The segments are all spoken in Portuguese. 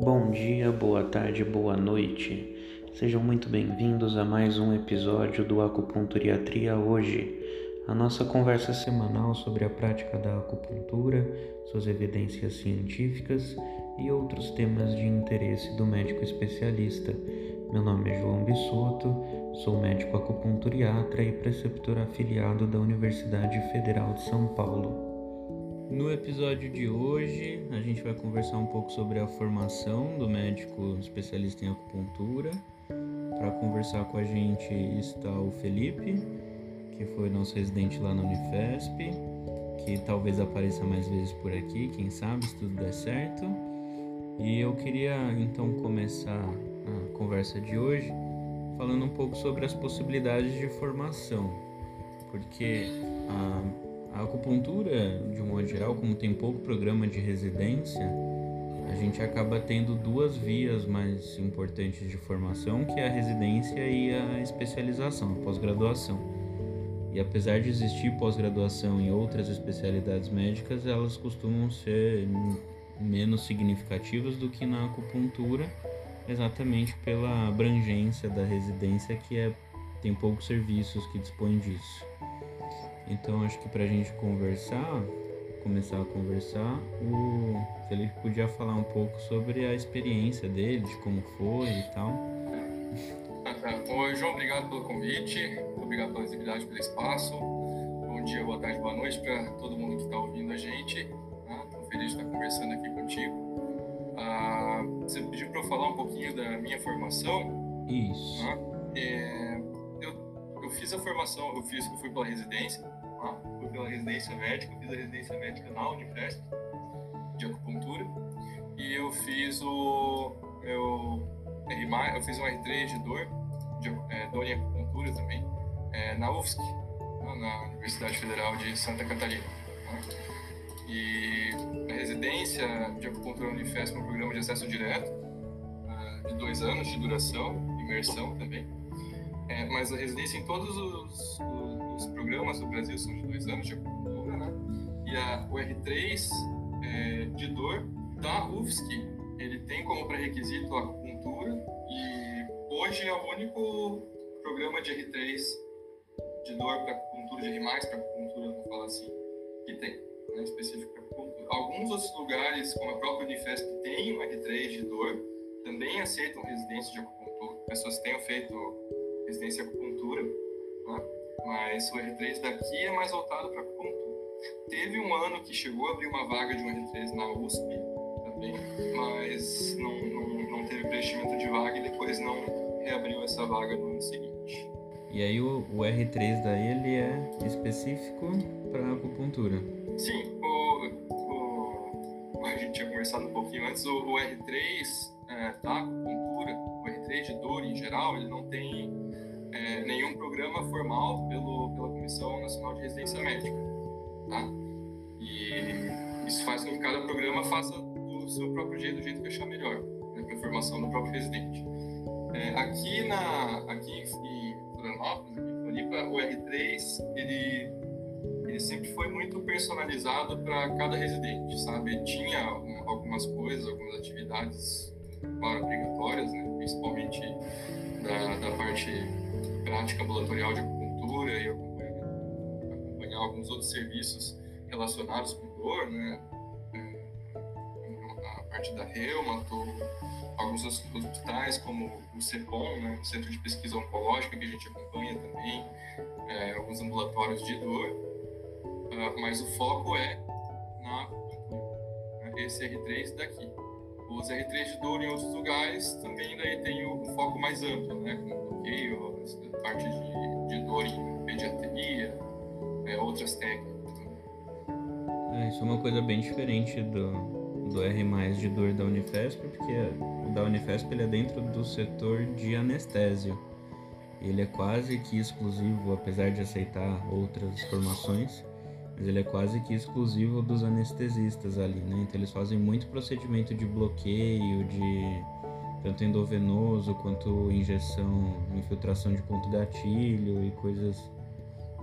Bom dia, boa tarde, boa noite. Sejam muito bem-vindos a mais um episódio do Acupunturiatria hoje, a nossa conversa semanal sobre a prática da acupuntura, suas evidências científicas e outros temas de interesse do médico especialista. Meu nome é João Bissoto, sou médico acupunturiatra e preceptor afiliado da Universidade Federal de São Paulo. No episódio de hoje, a gente vai conversar um pouco sobre a formação do médico especialista em acupuntura. Para conversar com a gente está o Felipe, que foi nosso residente lá na Unifesp, que talvez apareça mais vezes por aqui, quem sabe, se tudo der certo. E eu queria então começar a conversa de hoje falando um pouco sobre as possibilidades de formação, porque a a acupuntura, de um modo geral, como tem pouco programa de residência, a gente acaba tendo duas vias mais importantes de formação, que é a residência e a especialização, a pós-graduação. E apesar de existir pós-graduação em outras especialidades médicas, elas costumam ser menos significativas do que na acupuntura, exatamente pela abrangência da residência que é tem poucos serviços que dispõem disso. Então acho que para a gente conversar, começar a conversar, o Felipe podia falar um pouco sobre a experiência dele, de como foi e tal. Oi, João, obrigado pelo convite, obrigado pela visibilidade, pelo espaço. Bom dia, boa tarde, boa noite para todo mundo que está ouvindo a gente. Estou né? feliz de estar conversando aqui contigo. Ah, você pediu para eu falar um pouquinho da minha formação. Isso. Né? É, eu, eu fiz a formação, eu, fiz, eu fui pela residência pela residência médica, fiz a residência médica na Unifesp, de acupuntura, e eu fiz o meu R+, eu fiz um R3 de dor, de, é, dor em acupuntura também, é, na UFSC, né, na Universidade Federal de Santa Catarina. Né? E a residência de acupuntura Unifesp é um programa de acesso direto, uh, de dois anos de duração, imersão também. É, mas a residência em todos os, os os programas do Brasil são de dois anos de acupuntura, né? E a, o R3 é, de dor da UFSC, ele tem como pré-requisito a acupuntura e hoje é o único programa de R3 de dor para acupuntura, de R+, para acupuntura, vou falar assim, que tem, né, específico para acupuntura. Alguns outros lugares, como a própria Unifesp, tem um R3 de dor, também aceitam residência de acupuntura, pessoas que tenham feito residência acupuntura, né? Mas o R3 daqui é mais voltado para acupuntura. Teve um ano que chegou a abrir uma vaga de um R3 na USP também, mas não, não, não teve preenchimento de vaga e depois não reabriu essa vaga no ano seguinte. E aí o, o R3 daí ele é específico para acupuntura? Sim, o, o, a gente tinha conversado um pouquinho antes, o, o R3 é, da acupuntura, o R3 de dor em geral, ele não tem é, nenhum programa formal pelo, pela Comissão Nacional de Residência Médica. Tá? E isso faz com que cada programa faça do seu próprio jeito, do jeito que achar melhor, né, para a formação do próprio residente. É, aqui, na, aqui em Florianópolis, aqui em Floripa, o R3, ele, ele sempre foi muito personalizado para cada residente, sabe? Tinha algumas coisas, algumas atividades, claro, obrigatórias, né? principalmente da, da parte prática ambulatorial de acupuntura e acompanhar alguns outros serviços relacionados com dor, né? É, a parte da reumato, alguns hospitais como o CEPOM, né? o Centro de Pesquisa Oncológica, que a gente acompanha também, é, alguns ambulatórios de dor, uh, mas o foco é na acupuntura, né? esse R3 daqui. Os R3 de dor em outros lugares também daí tem o foco mais amplo, né? Bloqueio, parte de, de dor em pediatria, é, outras técnicas. É, isso é uma coisa bem diferente do, do R+, de dor da Unifesp, porque o da Unifesp ele é dentro do setor de anestésio. Ele é quase que exclusivo, apesar de aceitar outras formações, mas ele é quase que exclusivo dos anestesistas ali, né? Então eles fazem muito procedimento de bloqueio, de tanto endovenoso quanto injeção, infiltração de ponto gatilho e coisas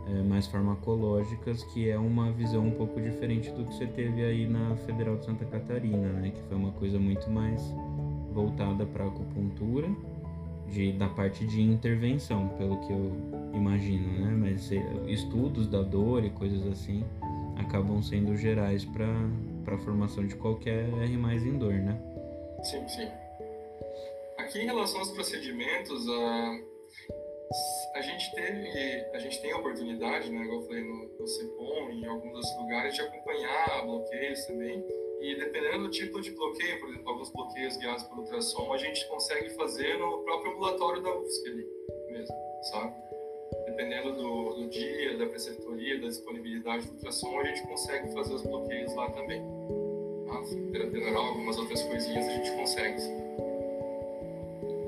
é, mais farmacológicas, que é uma visão um pouco diferente do que você teve aí na Federal de Santa Catarina, né? Que foi uma coisa muito mais voltada para acupuntura, de, da parte de intervenção, pelo que eu imagino, né? Mas é, estudos da dor e coisas assim acabam sendo gerais para a formação de qualquer R mais em dor, né? Sim, sim. Aqui em relação aos procedimentos, a, a gente teve, a gente tem a oportunidade, né, igual eu falei no, no CEPOM em alguns outros lugares, de acompanhar bloqueios também. E dependendo do tipo de bloqueio, por exemplo, alguns bloqueios guiados por ultrassom, a gente consegue fazer no próprio ambulatório da UFSC ali mesmo, sabe? Dependendo do, do dia, da preceptoria, da disponibilidade do ultrassom, a gente consegue fazer os bloqueios lá também. Ah, terapia neural, algumas outras coisinhas a gente consegue.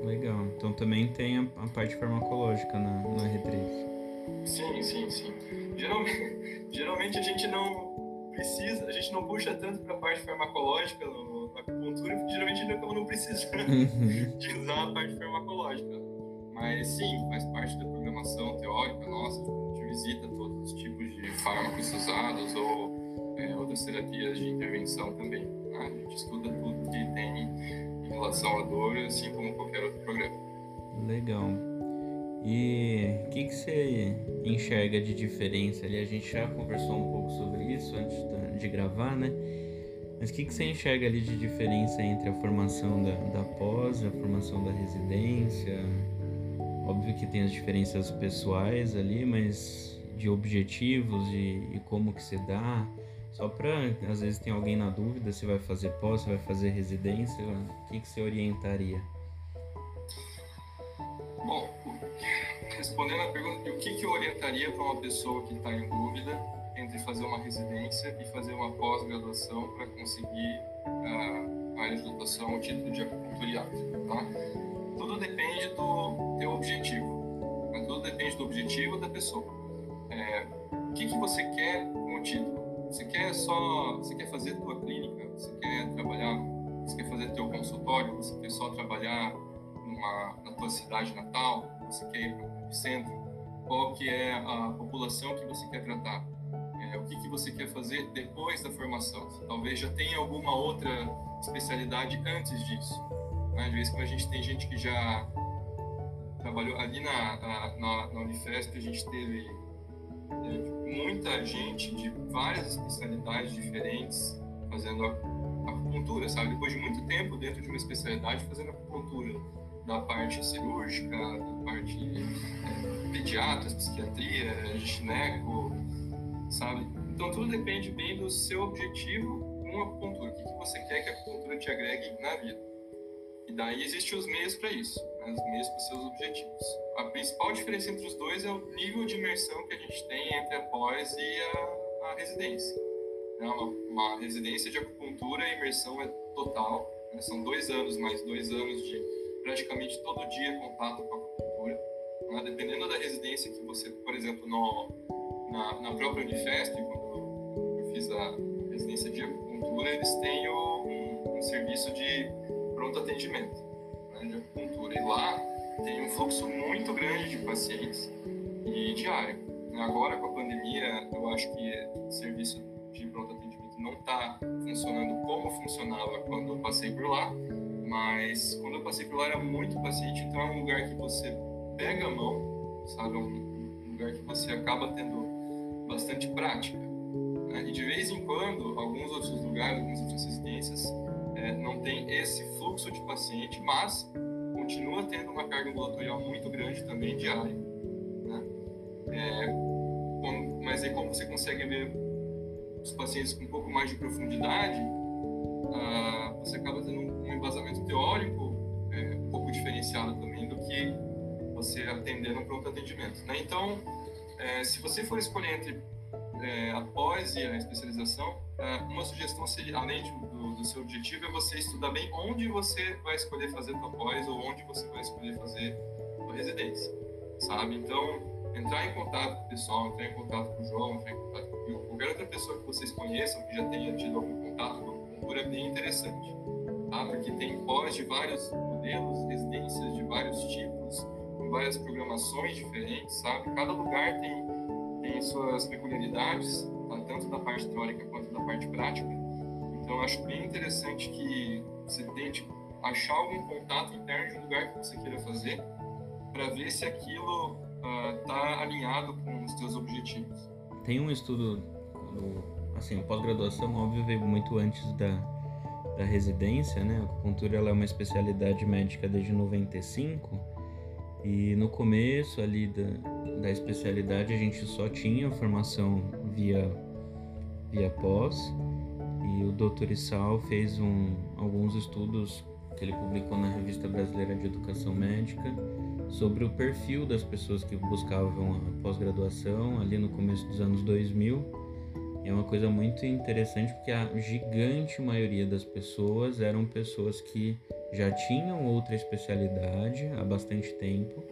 Legal. Então também tem a, a parte farmacológica na, no R3. Sim, sim, sim. Geralmente, geralmente a gente não precisa, a gente não puxa tanto para a parte farmacológica no, na acupuntura, porque geralmente não precisando uhum. de usar a parte farmacológica. Mas sim, faz parte da programação teórica nossa, a gente visita todos os tipos de fármacos usados ou é, outras terapias de intervenção também. Né? A gente estuda tudo que tem em relação à dor, assim como qualquer outro programa. Legal. E o que, que você enxerga de diferença ali? A gente já conversou um pouco sobre isso antes de gravar, né? Mas o que, que você enxerga ali de diferença entre a formação da, da pós, a formação da residência? Óbvio que tem as diferenças pessoais ali, mas de objetivos e, e como que se dá. Só para, às vezes tem alguém na dúvida se vai fazer pós, se vai fazer residência, o que, que você orientaria? Bom, respondendo a pergunta, o que, que eu orientaria para uma pessoa que está em dúvida entre fazer uma residência e fazer uma pós-graduação para conseguir a legislação, o título de acupunturiado, tá? Tudo depende do teu objetivo, né? tudo depende do objetivo da pessoa. É, o que, que você quer com o título? Você quer só, você quer fazer tua clínica? Você quer trabalhar? Você quer fazer teu consultório? Você quer só trabalhar numa, na tua cidade natal, você quer ir para o centro, qual que é a população que você quer tratar, é, o que, que você quer fazer depois da formação. Talvez já tenha alguma outra especialidade antes disso. Né? Às vezes, quando a gente tem gente que já trabalhou ali na, na, na Unifesp, a gente teve muita gente de várias especialidades diferentes fazendo acupuntura, sabe? Depois de muito tempo dentro de uma especialidade fazendo acupuntura da parte cirúrgica, da parte é, psiquiatria, gineco, sabe? Então tudo depende bem do seu objetivo com a acupuntura. O que, que você quer que a acupuntura te agregue na vida? E daí existem os meios para isso, né? os meios para seus objetivos. A principal diferença entre os dois é o nível de imersão que a gente tem entre a pós e a, a residência. É uma, uma, residência de acupuntura, a imersão é total, né? são dois anos mais dois anos de praticamente todo dia contato com a acupuntura. Né? Dependendo da residência que você, por exemplo, no, na, na própria Unifesp, quando eu fiz a residência de acupuntura, eles têm o, um, um, serviço de pronto atendimento né, de acupuntura. E lá tem um fluxo muito grande de pacientes e diário. Agora, com a pandemia, eu acho que o serviço de pronto atendimento não está funcionando como funcionava quando eu passei por lá mas quando eu passei por lá era muito paciente, então é um lugar que você pega a mão, sabe? É um lugar que você acaba tendo bastante prática. Né? E de vez em quando, alguns outros lugares, algumas outras residências, é, não tem esse fluxo de paciente, mas continua tendo uma carga ambulatorial muito grande também diária. Né? É, como, mas aí como você consegue ver os pacientes com um pouco mais de profundidade, ah, você acaba tendo um embasamento teórico é, um pouco diferenciado também do que você atender no pronto atendimento. Né? Então, é, se você for escolher entre é, a pós e a especialização, é, uma sugestão seria, além do, do, seu objetivo, é você estudar bem onde você vai escolher fazer a pós ou onde você vai escolher fazer a residência, sabe? Então, entrar em contato com o pessoal, entrar em contato com o João, entrar em contato com qualquer outra pessoa que vocês conheçam, que já tenha tido algum contato com a cultura, é bem interessante tá? porque tem pós de vários modelos, residências de vários tipos, com várias programações diferentes, sabe? Cada lugar tem, tem suas peculiaridades, tá? tanto da parte teórica quanto da parte prática. Então, acho bem interessante que você tente achar algum contato interno de um lugar que você queira fazer para ver se aquilo está uh, alinhado com os seus objetivos. Tem um estudo, assim, pós-graduação, óbvio, veio muito antes da, da residência, né? A acupuntura ela é uma especialidade médica desde 95 e no começo ali da, da especialidade a gente só tinha formação via, via pós e o Dr. Issal fez um, alguns estudos que ele publicou na Revista Brasileira de Educação Médica sobre o perfil das pessoas que buscavam a pós-graduação ali no começo dos anos 2000. É uma coisa muito interessante porque a gigante maioria das pessoas eram pessoas que já tinham outra especialidade há bastante tempo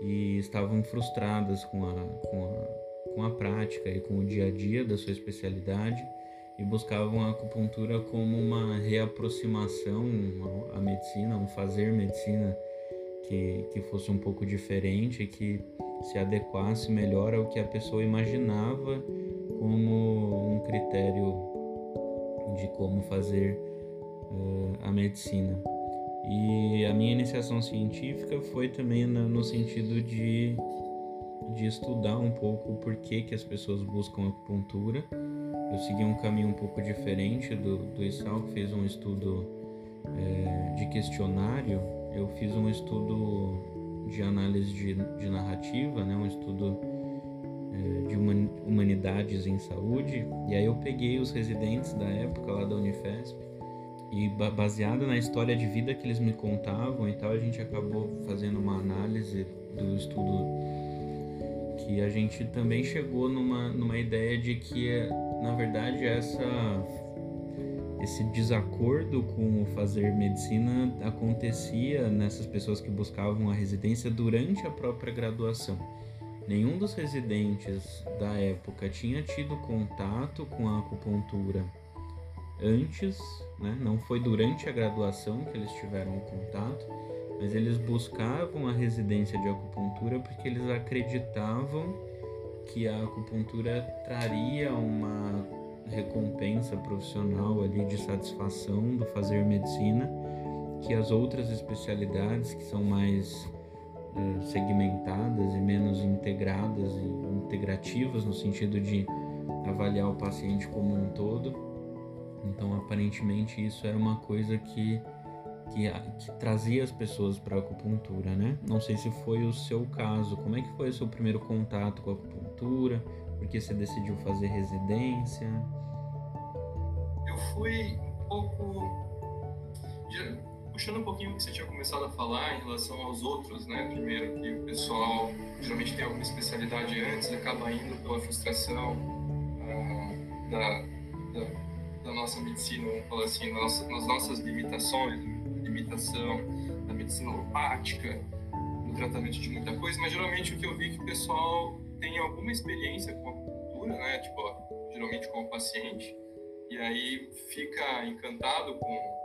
e estavam frustradas com a, com a, com a prática e com o dia a dia da sua especialidade e buscavam a acupuntura como uma reaproximação à medicina, um fazer medicina que, que fosse um pouco diferente, que se adequasse melhor ao que a pessoa imaginava como um critério de como fazer uh, a medicina. E a minha iniciação científica foi também na, no sentido de, de estudar um pouco o porquê que as pessoas buscam acupuntura eu segui um caminho um pouco diferente do, do Issal, que fez um estudo é, de questionário. Eu fiz um estudo de análise de, de narrativa, né, um estudo de humanidades em saúde. E aí eu peguei os residentes da época lá da Unifesp e baseado na história de vida que eles me contavam e tal, a gente acabou fazendo uma análise do estudo que a gente também chegou numa, numa ideia de que na verdade, essa esse desacordo com o fazer medicina acontecia nessas pessoas que buscavam a residência durante a própria graduação. Nenhum dos residentes da época tinha tido contato com a acupuntura antes, né? não foi durante a graduação que eles tiveram o contato, mas eles buscavam a residência de acupuntura porque eles acreditavam que a acupuntura traria uma recompensa profissional ali de satisfação do fazer medicina que as outras especialidades que são mais eh, segmentadas e menos integradas e integrativas no sentido de avaliar o paciente como um todo. Então, aparentemente, isso era uma coisa que que, que trazia as pessoas para a acupuntura, né? Não sei se foi o seu caso. Como é que foi o seu primeiro contato com a acupuntura? Por que você decidiu fazer residência? Eu fui um pouco puxando um pouquinho o que você tinha começado a falar em relação aos outros, né? Primeiro que o pessoal geralmente tem alguma especialidade antes, acaba indo pela frustração uh, da, da, da, nossa medicina, vamos falar assim, nas, nas nossas limitações, limitação da medicina alopática, no tratamento de muita coisa, mas geralmente o que eu vi é que o pessoal tem alguma experiência com a cultura, né? Tipo, geralmente com o paciente, e aí fica encantado com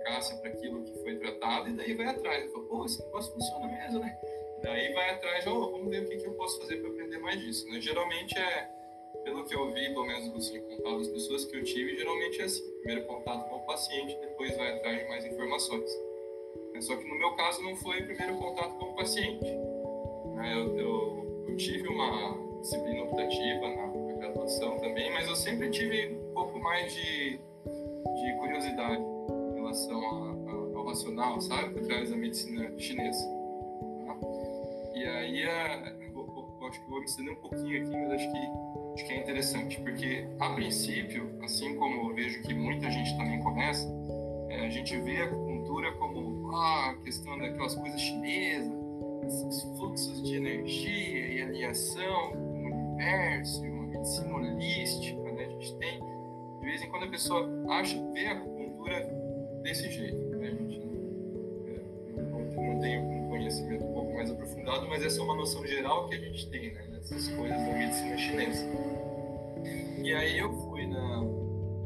eficácia para aquilo que foi tratado, e daí vai atrás. Fala, pô, esse negócio funciona mesmo, né? Daí vai atrás, oh, vamos ver o que, que eu posso fazer para aprender mais disso, né? Geralmente é pelo que eu vi, pelo menos assim, contato das pessoas que eu tive, geralmente é assim: primeiro contato com o paciente, depois vai atrás de mais informações. É, só que no meu caso não foi primeiro contato com o paciente. É, eu, eu, eu tive uma disciplina optativa na, na, graduação também, mas eu sempre tive um pouco mais de, de curiosidade relação a, a, ao racional, sabe, por trás da medicina chinesa. Tá? E aí, a, eu, eu, acho que vou me estender um pouquinho aqui, mas acho que acho que é interessante, porque a princípio, assim como eu vejo que muita gente também começa, é, a gente vê a acupuntura como ah, a questão daquelas coisas chinesas, esses fluxos de energia e alinhação com o universo, uma medicina holística, né? A gente tem, de vez em quando a pessoa acha, vê a acupuntura desse jeito, né? A gente não, é, não tem um conhecimento um pouco mais aprofundado, mas essa é uma noção geral que a gente tem, né? essas coisas da medicina chinesa. E aí eu fui na,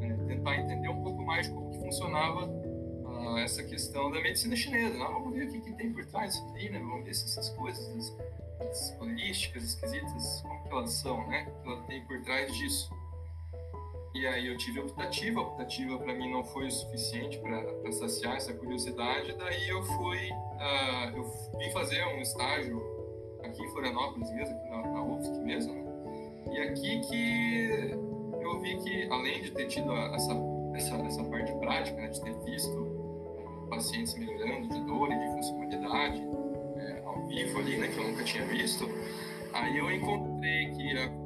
né, tentar entender um pouco mais como que funcionava uh, essa questão da medicina chinesa. Não, vamos ver o que, que tem por trás disso aí, né? Vamos ver se essas coisas as holísticas, esquisitas, como que elas são, né? O que ela tem por trás disso. E aí eu tive optativa, a optativa para mim não foi o suficiente para saciar essa curiosidade, daí eu fui, uh, eu vim fazer um estágio aqui em Florianópolis mesmo, aqui na, na UFSC mesmo, né? E aqui que eu vi que, além de ter tido essa, essa, essa parte prática, né, de ter visto pacientes melhorando de dor e de funcionalidade é, ao vivo ali, né, que eu nunca tinha visto, aí eu encontrei que a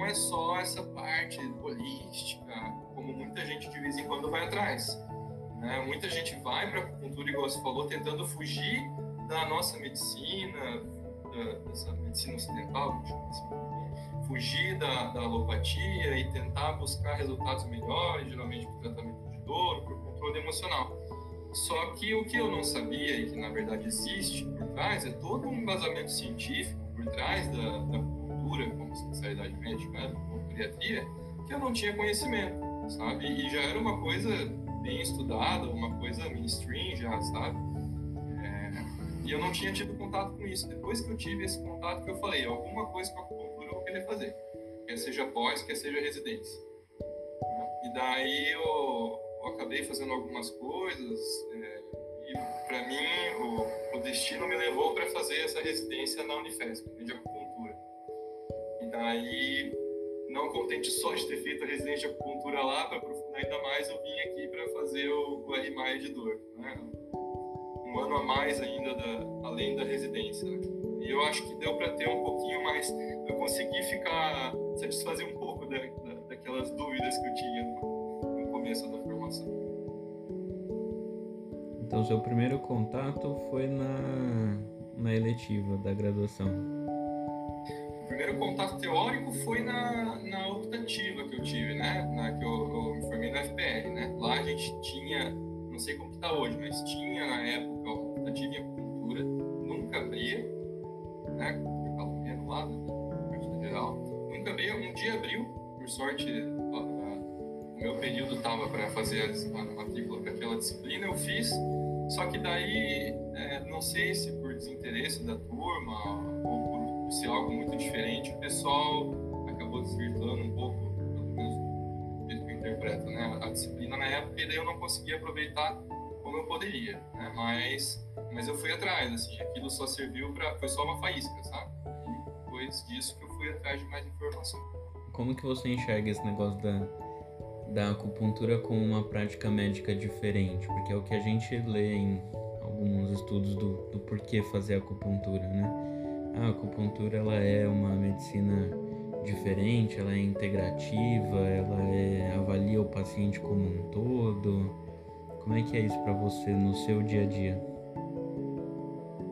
não é só essa parte holística, como muita gente de vez em quando vai atrás. Né? Muita gente vai para a acupuntura, igual você falou, tentando fugir da nossa medicina, da, dessa medicina ocidental, assim, fugir da, da alopatia e tentar buscar resultados melhores, geralmente por tratamento de dor, por controle emocional. Só que o que eu não sabia e que na verdade existe por trás é todo um embasamento científico por trás da, da cultura como especialidade médica, né, como pediatria, que eu não tinha conhecimento, sabe? E já era uma coisa bem estudada, uma coisa mainstream já, sabe? É, e eu não tinha tido contato com isso. Depois que eu tive esse contato, que eu falei, alguma coisa com a acupuntura eu vou querer fazer, quer seja pós, quer seja residência. E daí eu, eu acabei fazendo algumas coisas, é, e para mim o, o, destino me levou para fazer essa residência na Unifesp, de acupuntura. E daí, não contente só de ter feito a residência de acupuntura lá, para aprofundar ainda mais, eu vim aqui para fazer o, R de dor. Né? Um ano a mais ainda, da, além da residência. E eu acho que deu para ter um pouquinho mais, eu consegui ficar, satisfazer um pouco da, da, daquelas dúvidas que eu tinha no, no começo da formação. Então, seu primeiro contato foi na, na eletiva da graduação? Primeiro contato teórico foi na, na optativa que eu tive, né? Na, que eu, eu me formei na FPR, né? Lá a gente tinha, não sei como está hoje, mas tinha na época a optativa em acupuntura, nunca abria, né? Calumbiano lá, na parte geral, nunca abria, um dia abriu, por sorte, o meu período estava para fazer a matrícula para aquela disciplina, eu fiz, só que daí, é, não sei se por desinteresse da turma ou por ser algo muito diferente, o pessoal acabou desvirtuando um pouco, pelo menos do que eu interpreto, né, a disciplina na época, e daí eu não conseguia aproveitar como eu poderia, né, mas, mas eu fui atrás, assim, aquilo só serviu para, foi só uma faísca, sabe? E depois disso que eu fui atrás de mais informação. Como que você enxerga esse negócio da da acupuntura como uma prática médica diferente, porque é o que a gente lê em alguns estudos do, do porquê fazer acupuntura, né? A acupuntura ela é uma medicina diferente, ela é integrativa, ela é, avalia o paciente como um todo. Como é que é isso para você no seu dia a dia?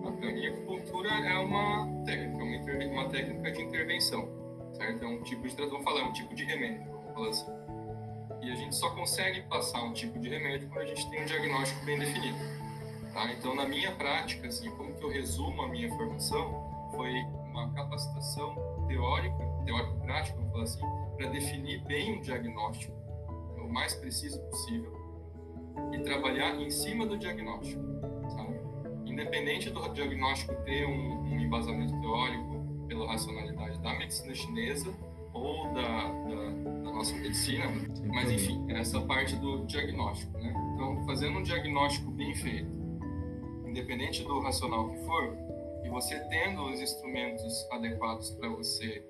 A acupuntura é uma técnica, uma, técnica de intervenção, certo? É um tipo de, vamos falar, é um tipo de remédio, vamos falar assim e a gente só consegue passar um tipo de remédio quando a gente tem um diagnóstico bem definido. Tá? Então, na minha prática, assim, como que eu resumo a minha formação, foi uma capacitação teórica, teórico-prática, vamos falar assim, para definir bem um diagnóstico, o mais preciso possível, e trabalhar em cima do diagnóstico. Sabe? Independente do diagnóstico ter um, um embasamento teórico pela racionalidade da medicina chinesa, ou da, da, da nossa medicina, mas enfim, essa parte do diagnóstico, né? Então, fazendo um diagnóstico bem feito, independente do racional que for, e você tendo os instrumentos adequados para você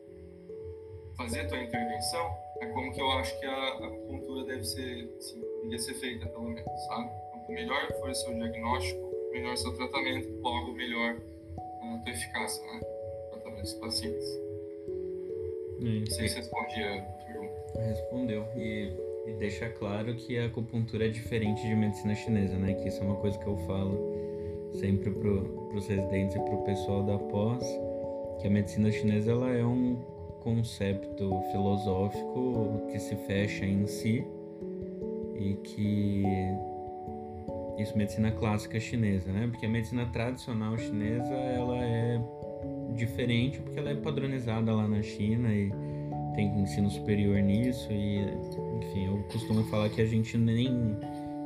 fazer a tua intervenção, é como que eu acho que a, acupuntura deve ser, assim, deveria ser feita, pelo menos, sabe? Quanto melhor for o seu diagnóstico, melhor seu tratamento, logo melhor a tua eficácia, né? Tratamento dos pacientes. Não sei se respondia a pergunta. Respondeu. E, e deixa claro que a acupuntura é diferente de medicina chinesa, né? Que isso é uma coisa que eu falo sempre para os residentes e para o pessoal da pós, que a medicina chinesa ela é um conceito filosófico que se fecha em si e que isso medicina clássica chinesa, né? Porque a medicina tradicional chinesa ela é diferente porque ela é padronizada lá na China e tem ensino superior nisso e enfim, eu costumo falar que a gente nem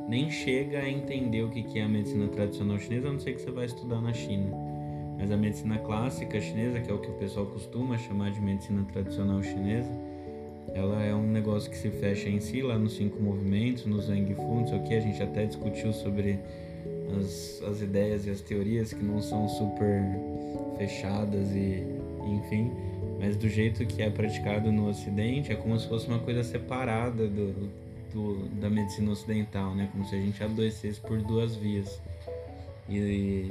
nem chega a entender o que é a medicina tradicional chinesa, a não ser que você vai estudar na China. Mas a medicina clássica chinesa, que é o que o pessoal costuma chamar de medicina tradicional chinesa, ela é um negócio que se fecha em si, lá nos cinco movimentos, no Zhang Fu, não sei o que, a gente até discutiu sobre as, as ideias e as teorias que não são super fechadas e enfim, mas do jeito que é praticado no Ocidente é como se fosse uma coisa separada do, do da medicina ocidental, né? Como se a gente adoecesse por duas vias. E,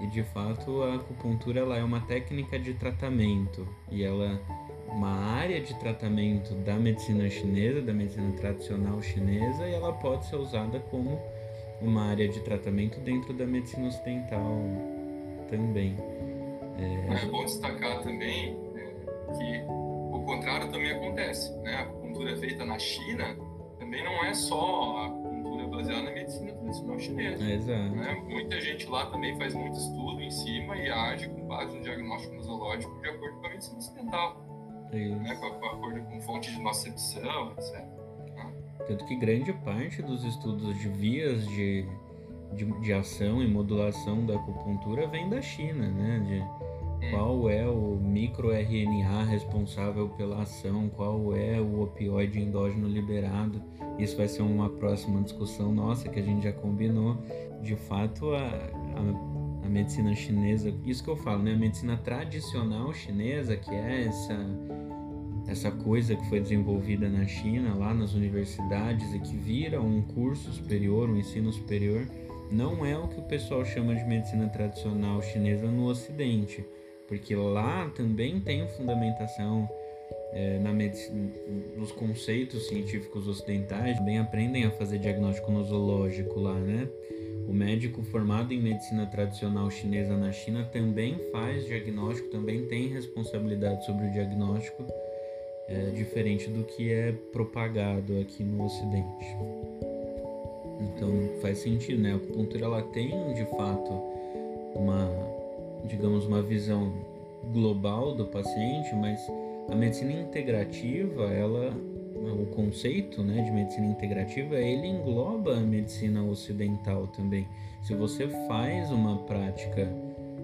e de fato a acupuntura ela é uma técnica de tratamento e ela uma área de tratamento da medicina chinesa, da medicina tradicional chinesa, e ela pode ser usada como uma área de tratamento dentro da medicina ocidental também. É, é bom destacar também é, que o contrário também acontece. Né? A acupuntura feita na China também não é só a acupuntura baseada na medicina tradicional chinesa. Exato. Né? Muita gente lá também faz muito estudo em cima e age com base no diagnóstico nosológico de acordo com a medicina ocidental. Né? Com, com acordo com fonte de nocepção, etc. Né? Tanto que grande parte dos estudos de vias de, de, de ação e modulação da acupuntura vem da China, né? De, qual é o microRNA responsável pela ação, qual é o opioide endógeno liberado. Isso vai ser uma próxima discussão nossa que a gente já combinou. De fato, a, a, a medicina chinesa, isso que eu falo, né? A medicina tradicional chinesa, que é essa essa coisa que foi desenvolvida na China, lá nas universidades e que vira um curso superior, um ensino superior, não é o que o pessoal chama de medicina tradicional chinesa no Ocidente porque lá também tem fundamentação é, na medicina, nos conceitos científicos ocidentais, também aprendem a fazer diagnóstico nosológico lá, né? O médico formado em medicina tradicional chinesa na China também faz diagnóstico, também tem responsabilidade sobre o diagnóstico, é, diferente do que é propagado aqui no Ocidente. Então faz sentido, né? A acupuntura ela tem de fato uma digamos, uma visão global do paciente, mas a medicina integrativa, ela, o conceito né, de medicina integrativa, ele engloba a medicina ocidental também. Se você faz uma prática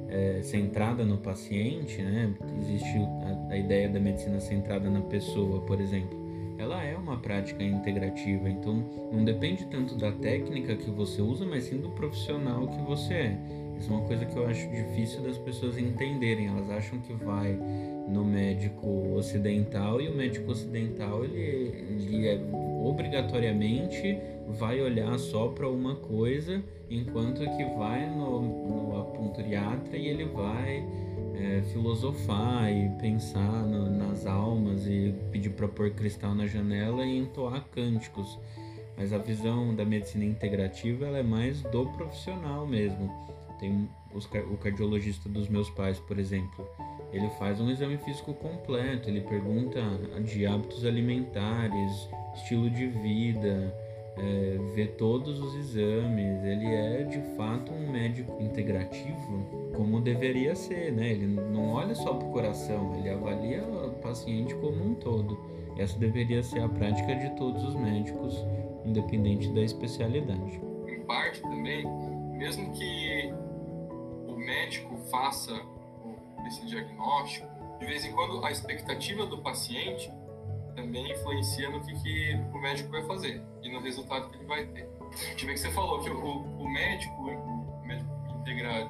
é, centrada no paciente, né, existe a, a ideia da medicina centrada na pessoa, por exemplo, ela é uma prática integrativa, então não depende tanto da técnica que você usa, mas sim do profissional que você é. Isso é uma coisa que eu acho difícil das pessoas entenderem. Elas acham que vai no médico ocidental e o médico ocidental ele, ele é, obrigatoriamente vai olhar só para uma coisa, enquanto que vai no, no e ele vai é, filosofar e pensar no, nas almas e pedir para pôr cristal na janela e entoar cânticos. Mas a visão da medicina integrativa ela é mais do profissional mesmo. Os, o cardiologista dos meus pais, por exemplo. Ele faz um exame físico completo, ele pergunta de hábitos alimentares, estilo de vida, é, vê todos os exames. Ele é de fato um médico integrativo, como deveria ser, né? Ele não olha só para o coração, ele avalia o paciente como um todo. Essa deveria ser a prática de todos os médicos, independente da especialidade. Em parte também, mesmo que médico faça esse diagnóstico, de vez em quando a expectativa do paciente também influencia no que, que o médico vai fazer e no resultado que ele vai ter. Tive que você falou que o, o médico, o médico integra,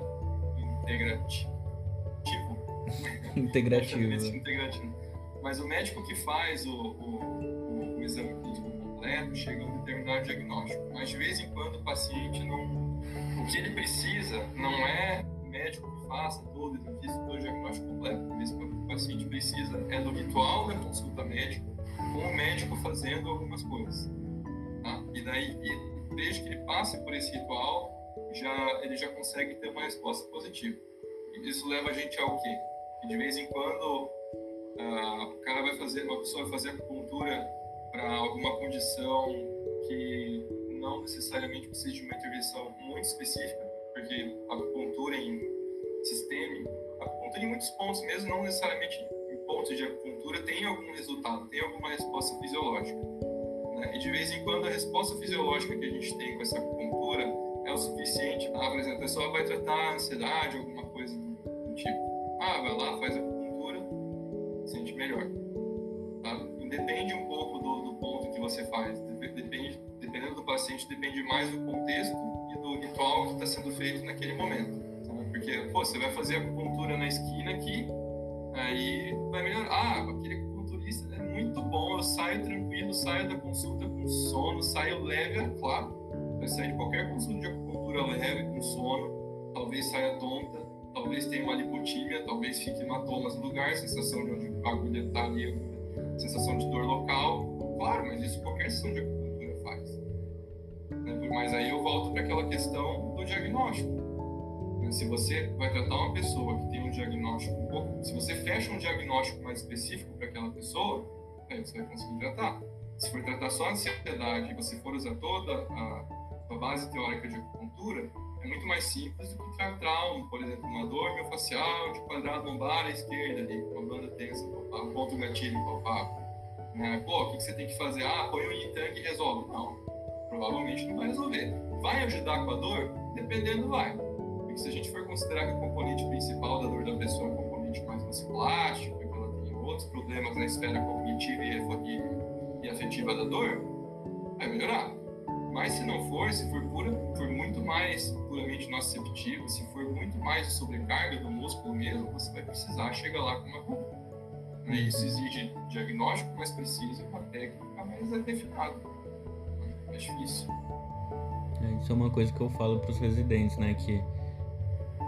integrativo, integrativo. integrativo. Mas o médico que faz o, o, o exame físico completo chega a um determinado diagnóstico. Mas de vez em quando o paciente não. O que ele precisa não é médico que faça todo exercício, todo o diagnóstico completo. Por isso, o paciente precisa é do ritual da consulta médica, com o médico fazendo algumas coisas. Tá? E daí, e desde que ele passe por esse ritual, já, ele já consegue ter uma resposta positiva. E isso leva a gente ao quê? Que de vez em quando uh, o cara vai fazer, uma pessoa vai fazer acupuntura para alguma condição que não necessariamente precisa de uma intervenção muito específica, porque acupuntura em sistema, acupuntura em muitos pontos, mesmo não necessariamente em pontos de acupuntura, tem algum resultado, tem alguma resposta fisiológica. Né? E de vez em quando a resposta fisiológica que a gente tem com essa acupuntura é o suficiente. Ah, por exemplo, a pessoa vai tratar ansiedade, alguma coisa do tipo. Ah, vai lá, faz acupuntura, sente melhor. Tá? depende um pouco do, do ponto que você faz. Depende, dependendo do paciente, depende mais do contexto ritual que está sendo feito naquele momento. Porque, pô, você vai fazer acupuntura na esquina aqui, aí vai melhorar. Ah, aquele acupunturista é muito bom, eu saio tranquilo, saio da consulta com sono, saio leve, claro. Vai sair de qualquer consulta de acupuntura leve, com sono, talvez saia tonta, talvez tenha uma lipotímia, talvez fique hematomas no lugar, sensação de onde a agulha está ali, sensação de dor local. Claro, mas isso qualquer sessão de acupuntura faz. Mas aí eu volto para aquela questão do diagnóstico. Se você vai tratar uma pessoa que tem um diagnóstico um pouco, se você fecha um diagnóstico mais específico para aquela pessoa, aí você vai conseguir tratar. Se for tratar só a ansiedade e você for usar toda a, a base teórica de acupuntura, é muito mais simples do que tratar, um, por exemplo, uma dor miofascial de quadrado lombar à esquerda, ali, com a banda tensa, um ponto gatilho palpável. Né? Pô, o que você tem que fazer? Ah, põe um Yitang e resolve. Não, provavelmente não vai resolver. Vai ajudar com a dor? Dependendo, vai. Porque se a gente for considerar que o componente principal da dor da pessoa é um componente mais musculástico, que ela tem outros problemas na esfera cognitiva e afetiva da dor, vai melhorar. Mas se não for, se for pura, for muito mais puramente nociceptivo, se for muito mais sobrecarga do músculo mesmo, você vai precisar chegar lá com uma. Né? Isso exige diagnóstico mais preciso e uma técnica mais refinada. É difícil. É, isso é uma coisa que eu falo para os residentes, né? Que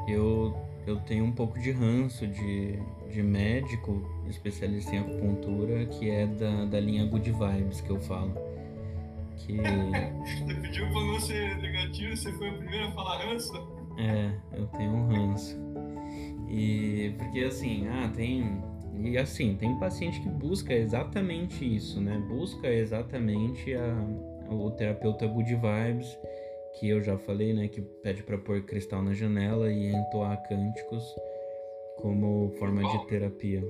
eu, eu tenho um pouco de ranço de, de médico especialista em acupuntura, que é da, da linha Good Vibes que eu falo que. Você pediu pra não ser negativo, você foi o primeiro a falar ranço? É, eu tenho um ranço. E porque assim, ah, tem. E assim, tem paciente que busca exatamente isso, né? Busca exatamente a, o terapeuta good vibes, que eu já falei, né? Que pede para pôr cristal na janela e entoar cânticos como forma de terapia.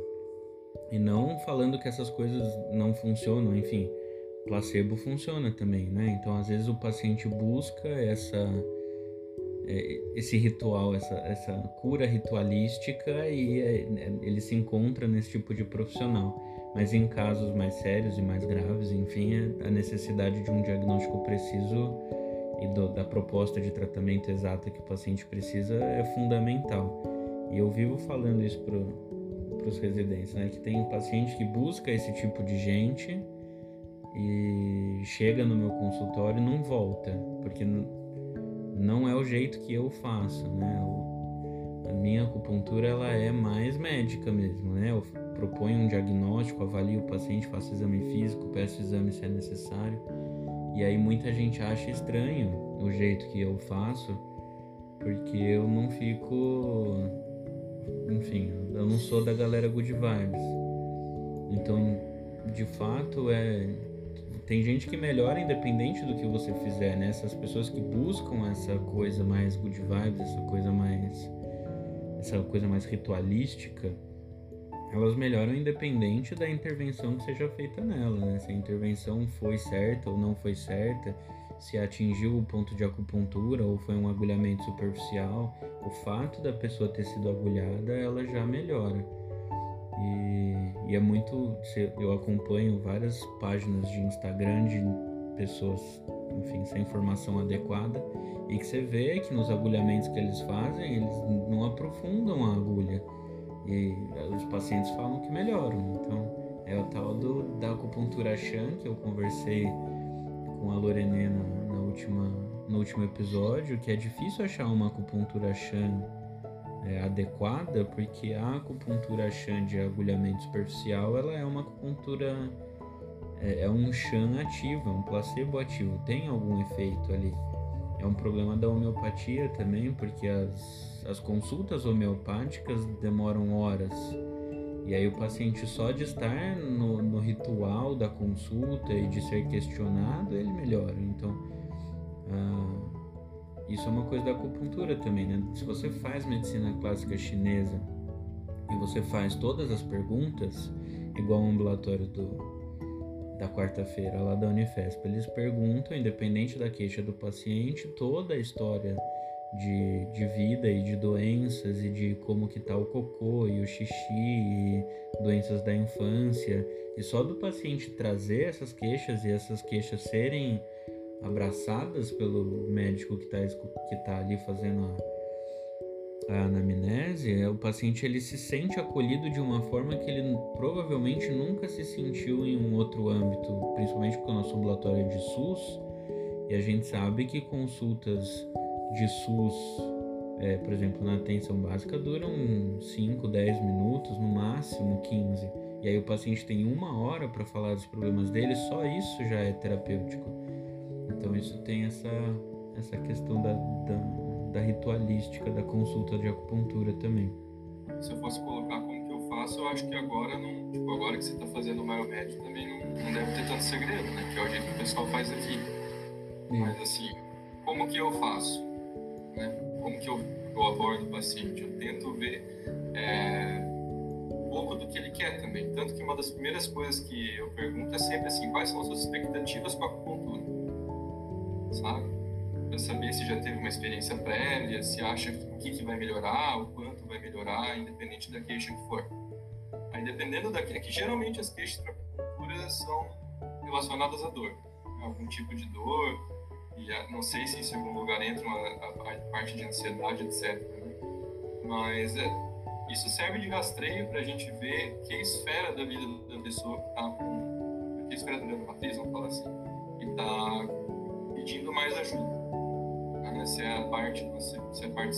E não falando que essas coisas não funcionam, enfim placebo funciona também, né? Então, às vezes o paciente busca essa é, esse ritual, essa, essa cura ritualística e é, ele se encontra nesse tipo de profissional. Mas em casos mais sérios e mais graves, enfim, é a necessidade de um diagnóstico preciso e do, da proposta de tratamento exata que o paciente precisa é fundamental. E eu vivo falando isso para os residentes, né? Que tem um paciente que busca esse tipo de gente e chega no meu consultório e não volta, porque não é o jeito que eu faço, né? A minha acupuntura ela é mais médica mesmo, né? Eu proponho um diagnóstico, avalio o paciente, faço exame físico, peço exame se é necessário. E aí muita gente acha estranho o jeito que eu faço, porque eu não fico, enfim, eu não sou da galera good vibes. Então, de fato, é tem gente que melhora independente do que você fizer, né? Essas pessoas que buscam essa coisa mais good vibes, essa coisa mais essa coisa mais ritualística, elas melhoram independente da intervenção que seja feita nela, né? Se a intervenção foi certa ou não foi certa, se atingiu o ponto de acupuntura ou foi um agulhamento superficial, o fato da pessoa ter sido agulhada, ela já melhora. E, e é muito. Eu acompanho várias páginas de Instagram de pessoas, enfim, sem informação adequada, e que você vê que nos agulhamentos que eles fazem, eles não aprofundam a agulha. E os pacientes falam que melhoram. Então, é o tal do, da acupuntura Shan, que eu conversei com a Lorene na, na última, no último episódio, que é difícil achar uma acupuntura Shan é, adequada, porque a acupuntura Shan de agulhamento superficial ela é uma acupuntura é, é um Shan ativo, é um placebo ativo, tem algum efeito ali. É um problema da homeopatia também, porque as, as consultas homeopáticas demoram horas. E aí o paciente só de estar no, no ritual da consulta e de ser questionado, ele melhora. Então, ah, isso é uma coisa da acupuntura também, né? Se você faz medicina clássica chinesa e você faz todas as perguntas, igual o ambulatório do, da quarta-feira lá da Unifesp, eles perguntam, independente da queixa do paciente, toda a história de, de vida e de doenças e de como que tá o cocô e o xixi e doenças da infância. E só do paciente trazer essas queixas e essas queixas serem abraçadas pelo médico que está que tá ali fazendo a, a anamnese, é, o paciente ele se sente acolhido de uma forma que ele provavelmente nunca se sentiu em um outro âmbito, principalmente porque o nosso ambulatório é de SUS e a gente sabe que consultas de SUS, é, por exemplo, na atenção básica, duram 5, 10 minutos, no máximo 15. E aí o paciente tem uma hora para falar dos problemas dele, só isso já é terapêutico. Então isso tem essa, essa questão da, da, da ritualística da consulta de acupuntura também. Se eu fosse colocar como que eu faço, eu acho que agora não, tipo, agora que você está fazendo o médio também não, não deve ter tanto segredo, né? Que é o jeito que o pessoal faz aqui. Mas assim, como que eu faço? Né? Como que eu, eu abordo o paciente? Eu tento ver é, um pouco do que ele quer também. Tanto que uma das primeiras coisas que eu pergunto é sempre assim, quais são as suas expectativas com a acupuntura? Sabe? Para saber se já teve uma experiência prévia, se acha o que, que vai melhorar, o quanto vai melhorar, independente da queixa que for. Aí dependendo da queixa, que geralmente as queixas para acupuntura são relacionadas à dor. Algum tipo de dor, e não sei se em segundo lugar entra a, parte de ansiedade, etc. Né? Mas é, isso serve de rastreio para a gente ver que esfera da vida da pessoa que está com. que esfera da matriz, vamos falar assim, que está pedindo mais ajuda. Né? Se é a parte, se é a parte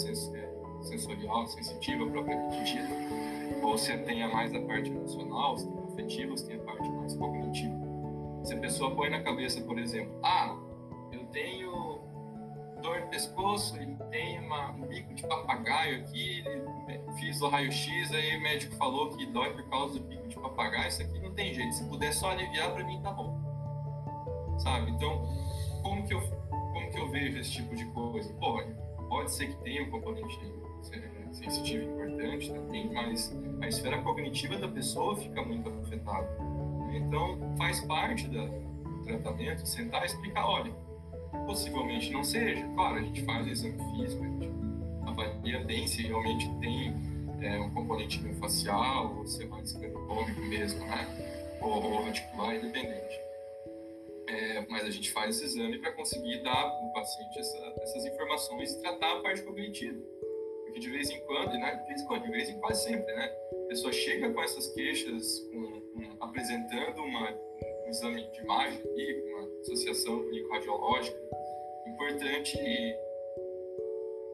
sensorial, sensitiva, propriamente dita, ou se tem a mais a parte emocional, se tem a afetiva, se tem a parte mais cognitiva. Se a pessoa põe na cabeça, por exemplo, ah, tenho dor no pescoço, ele tem uma, um bico de papagaio aqui, fiz o raio-x, aí o médico falou que dói por causa do bico de papagaio, isso aqui não tem jeito, se puder só aliviar para mim tá bom. Sabe? Então, como que eu que eu vejo esse tipo de coisa? Pô, pode ser que tenha um componente sensitivo importante também, mas a esfera cognitiva da pessoa fica muito afetada. Então, faz parte do tratamento sentar e explicar, olha, Possivelmente não seja. Claro, a gente faz o exame físico, a gente avalia bem se realmente tem é, um componente facial ou se é mais mesmo, né? Ou, ou independente. É, mas a gente faz esse exame para conseguir dar para o paciente essa, essas informações e tratar a parte cognitiva. Porque de vez em quando, né, de vez em quando, de vez em quase sempre, né, a pessoa chega com essas queixas, com, com, apresentando uma, um exame de imagem ali, uma associação clínico-radiológica importante e,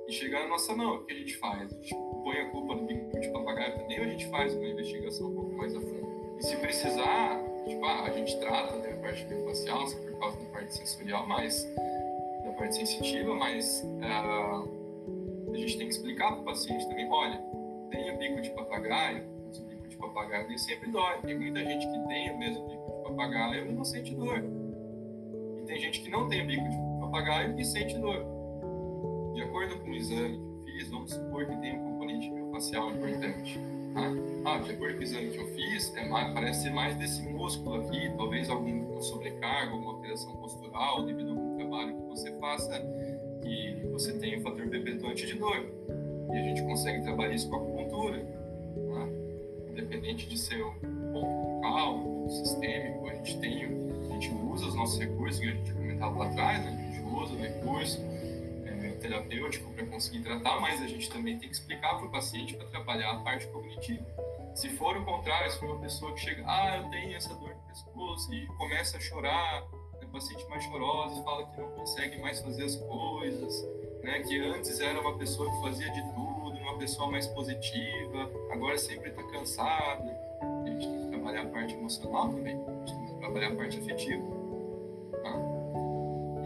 e, chegar na nossa mão. O que a gente faz? A gente põe a culpa no bico de papagaio também ou a gente faz uma investigação um pouco mais a fundo? E se precisar, tipo, ah, a gente trata da parte facial, por causa da parte sensorial, mas da parte sensitiva, mas uh, a gente tem que explicar para o paciente também, olha, tem o bico de papagaio, o bico de papagaio nem sempre dói. Tem muita gente que tem o mesmo bico de papagaio e não sente dor. E tem gente que não tem o bico de papagaio e sente dor. De acordo com o exame que eu fiz, vamos supor que tem um componente facial importante. Tá? Ah, de acordo com o exame que eu fiz, é mais, parece ser mais desse músculo aqui, talvez alguma sobrecarga, alguma alteração postural devido a algum trabalho que você faça que você tenha um fator perpetuante de dor. E a gente consegue trabalhar isso com a acupuntura. Tá? Independente de ser um ponto local, um ponto sistêmico, a gente tem, a gente usa os nossos recursos que a gente comentava lá atrás, né? uso recurso é, terapêutico para conseguir tratar, mas a gente também tem que explicar para o paciente para trabalhar a parte cognitiva. Se for o contrário, se for uma pessoa que chega, ah, eu tenho essa dor no pescoço e começa a chorar, é paciente mais chorosa, fala que não consegue mais fazer as coisas, né, que antes era uma pessoa que fazia de tudo, uma pessoa mais positiva, agora sempre está cansada. A gente tem que trabalhar a parte emocional também, a gente tem que trabalhar a parte afetiva. Tá?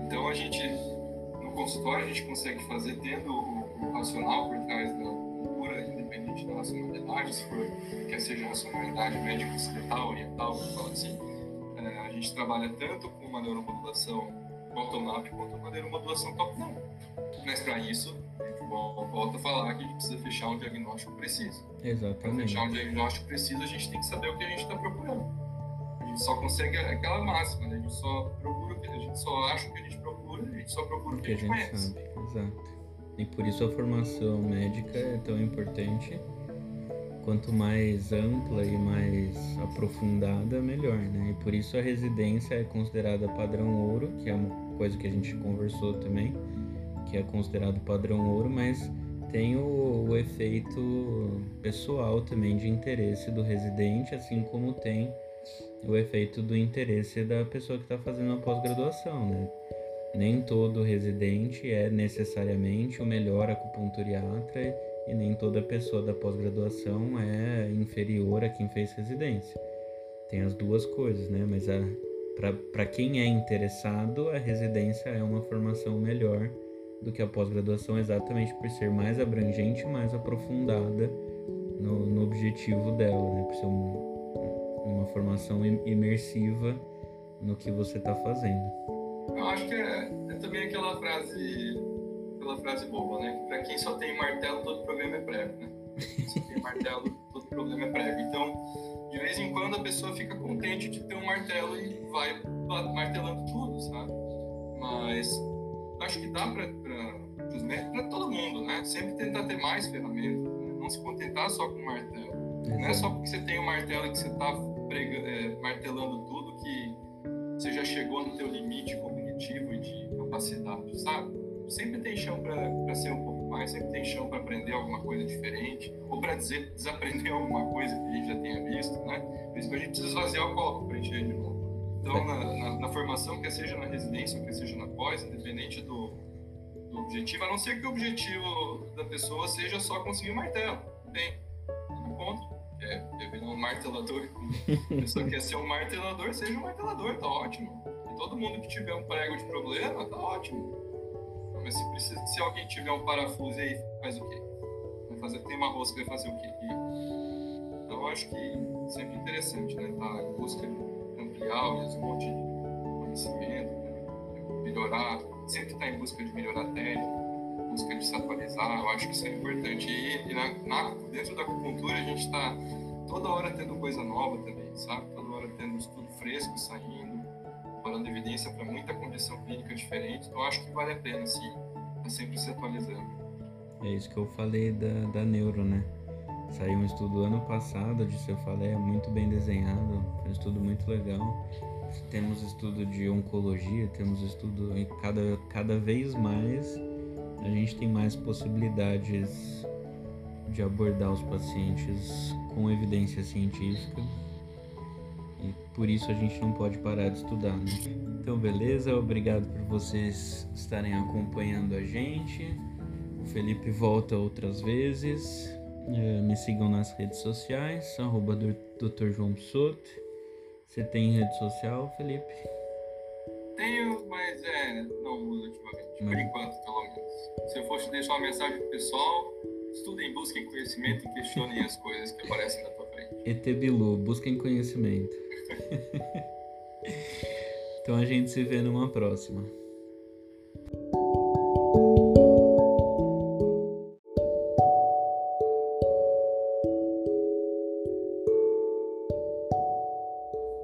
Então a gente, consultório, a gente consegue fazer tendo o, o racional por trás da cultura, independente da racionalidade, se for, quer seja racionalidade médico-ocidental, oriental, vamos falar assim, é, a gente trabalha tanto com uma neuromodulação bottom-up quanto uma neuromodulação top-down. Mas para isso, volta a falar que a gente precisa fechar um diagnóstico preciso. Exatamente. Para fechar um diagnóstico preciso, a gente tem que saber o que a gente está procurando. A gente só consegue aquela máxima, né? a gente só procura, a gente só acha o que a gente procura, a gente só procura o que, que a gente, conhece. Sabe. Exato. E por isso a formação médica é tão importante quanto mais ampla e mais aprofundada, melhor, né? E por isso a residência é considerada padrão ouro, que é uma coisa que a gente conversou também, que é considerado padrão ouro, mas tem o, o efeito pessoal também de interesse do residente, assim como tem o efeito do interesse da pessoa que está fazendo a pós-graduação, né? Nem todo residente é necessariamente o melhor acupunturiatra e nem toda pessoa da pós-graduação é inferior a quem fez residência. Tem as duas coisas, né? Mas para quem é interessado, a residência é uma formação melhor do que a pós-graduação, exatamente por ser mais abrangente, mais aprofundada no, no objetivo dela, né? Por ser um, uma formação imersiva no que você está fazendo. Eu acho que é, é, também aquela frase, aquela frase boba, né? Para quem só tem martelo, todo problema é prego, né? Só tem martelo, todo problema é prego. Então, de vez em quando a pessoa fica contente de ter um martelo e vai martelando tudo, sabe? Mas acho que dá para todo mundo, né? Sempre tentar ter mais ferramentas, né? não se contentar só com o martelo. Não é só porque você tem um martelo e que você está é, martelando tudo que você já chegou no teu limite cognitivo e de capacidade, sabe? Sempre tem chão para ser um pouco mais, sempre tem chão para aprender alguma coisa diferente, ou para desaprender alguma coisa que a gente já tenha visto, né? Por isso que a gente precisa esvaziar o copo para encher de novo. Então, na, na, na, formação, quer seja na residência, quer seja na pós, independente do, do, objetivo, a não ser que o objetivo da pessoa seja só conseguir um martelo. Tem. Ponto. É, é um martelador. a pessoa quer ser um martelador, seja um martelador, tá ótimo. Todo mundo que tiver um prego de problema, tá ótimo. Mas se, precisa, se alguém tiver um parafuso aí, faz o quê? Vai fazer, tem uma rosca, vai fazer o quê? E, então, eu acho que sempre interessante, né? Tá em busca de ampliar o horizonte de conhecimento, né? melhorar, sempre tá em busca de melhorar a técnica, busca de se atualizar, eu acho que isso é importante. E, e na, na, dentro da acupuntura a gente está toda hora tendo coisa nova também, sabe? Toda hora tendo estudo fresco saindo, falando evidência para muita condição clínica diferente, então acho que vale a pena, sim, tá sempre se atualizando. É isso que eu falei da, da neuro, né? Saiu um estudo ano passado de cefaleia muito bem desenhado, um estudo muito legal. Temos estudo de oncologia, temos estudo em cada, cada vez mais a gente tem mais possibilidades de abordar os pacientes com evidência científica e por isso a gente não pode parar de estudar. Né? Então, beleza? Obrigado por vocês estarem acompanhando a gente. O Felipe volta outras vezes. É, me sigam nas redes sociais, arroba Dr. João Soto. Você tem rede social, Felipe? Tenho, mas é, não uso ultimamente, por enquanto, pelo menos. Se eu fosse deixar uma mensagem pro pessoal, estudem, busquem conhecimento e questionem as coisas que aparecem na tua frente. ET Bilu, busquem conhecimento. então a gente se vê numa próxima.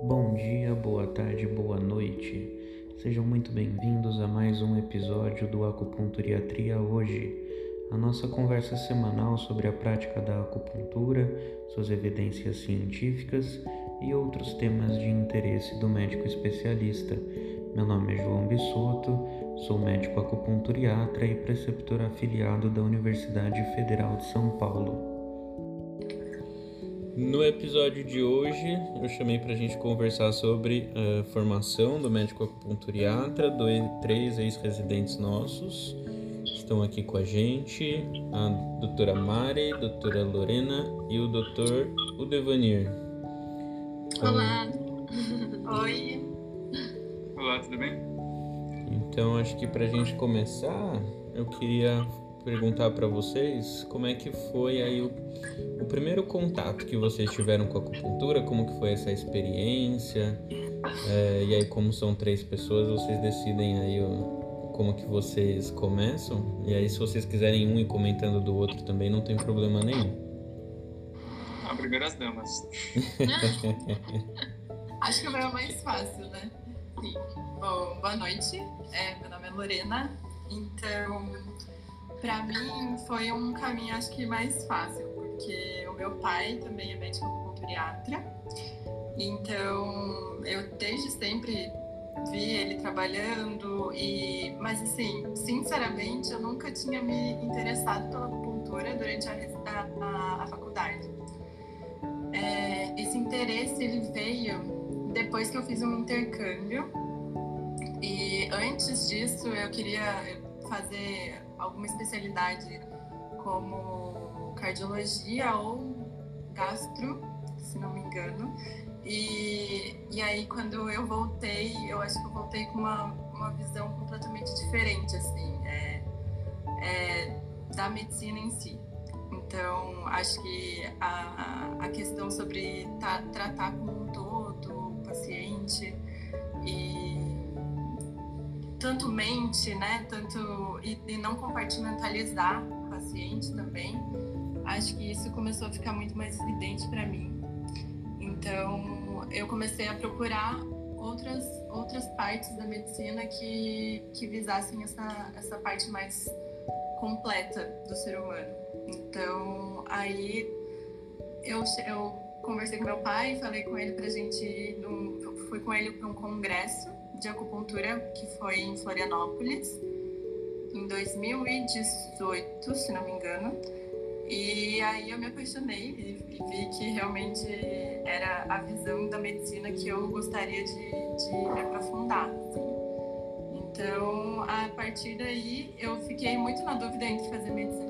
Bom dia, boa tarde, boa noite. Sejam muito bem-vindos a mais um episódio do Acupunturiatria hoje. A nossa conversa semanal sobre a prática da acupuntura, suas evidências científicas e outros temas de interesse do médico especialista. Meu nome é João Bissoto, sou médico acupunturiatra e preceptor afiliado da Universidade Federal de São Paulo. No episódio de hoje, eu chamei para a gente conversar sobre a formação do médico acupunturiatra, dois, três ex-residentes nossos estão aqui com a gente, a doutora Mari, a doutora Lorena e o doutor Udevanir. Olá! Oi! Olá, tudo bem? Então, acho que para a gente começar, eu queria perguntar para vocês como é que foi aí o, o, primeiro contato que vocês tiveram com a acupuntura, como que foi essa experiência, é, e aí como são três pessoas, vocês decidem aí o, como que vocês começam, e aí se vocês quiserem um ir comentando do outro também, não tem problema nenhum. Primeiras damas. Acho que o meu é mais fácil, né? Sim. Bom, boa noite. É, meu nome é Lorena. Então, para mim foi um caminho acho que mais fácil, porque o meu pai também é médico acupunturiatra. Então, eu desde sempre vi ele trabalhando e mas assim, sinceramente, eu nunca tinha me interessado pela acupuntura durante a, a, a faculdade. É, esse interesse ele veio depois que eu fiz um intercâmbio e antes disso eu queria fazer alguma especialidade como cardiologia ou gastro, se não me engano. E, e aí, quando eu voltei, eu acho que eu voltei com uma, uma visão completamente diferente, assim, é, é, da medicina em si. Então, acho que a, a questão sobre ta, tratar como um todo o paciente e tanto mente, né, tanto e, e não compartimentalizar o paciente também, acho que isso começou a ficar muito mais evidente para mim. Então, eu comecei a procurar outras outras partes da medicina que que visassem essa essa parte mais completa do ser humano. Então, aí eu, eu conversei com meu pai, falei com ele pra gente ir num, fui com ele para um congresso de acupuntura que foi em Florianópolis em 2018, se não me engano. E aí eu me apaixonei e, vi que realmente era a visão da medicina que eu gostaria de, de aprofundar. Então, a partir daí, eu fiquei muito na dúvida entre fazer medicina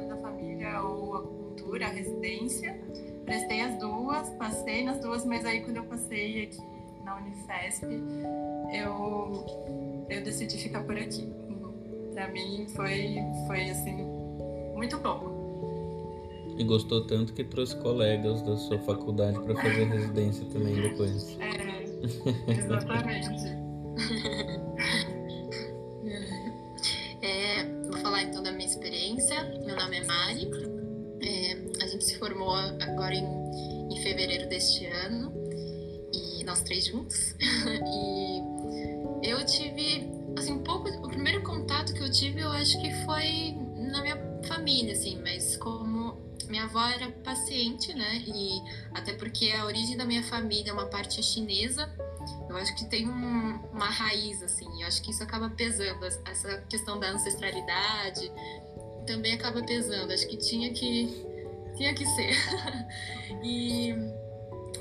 a residência. Prestei as duas, passei nas duas, mas aí quando eu passei aqui na Unifesp, eu, eu decidi ficar por aqui. Para mim foi, foi assim, muito bom. E gostou tanto que trouxe colegas da sua faculdade para fazer residência também depois. É, exatamente. até porque a origem da minha família é uma parte chinesa, eu acho que tem um, uma raiz, assim. Eu acho que isso acaba pesando. Essa questão da ancestralidade também acaba pesando. Acho que tinha que, tinha que ser. e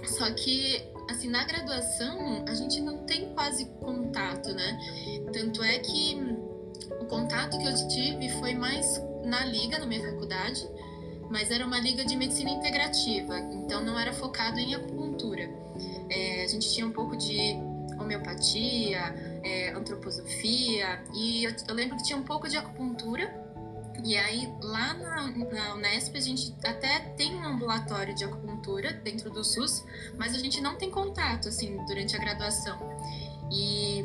só que assim, na graduação, a gente não tem quase contato, né? Tanto é que o contato que eu tive foi mais na liga, na minha faculdade, mas era uma liga de medicina integrativa, então não era focado em acupuntura. É, a gente tinha um pouco de homeopatia, é, antroposofia, e eu, eu lembro que tinha um pouco de acupuntura, e aí, lá na, na, Unesp, a gente até tem um ambulatório de acupuntura dentro do SUS, mas a gente não tem contato, assim, durante a graduação. E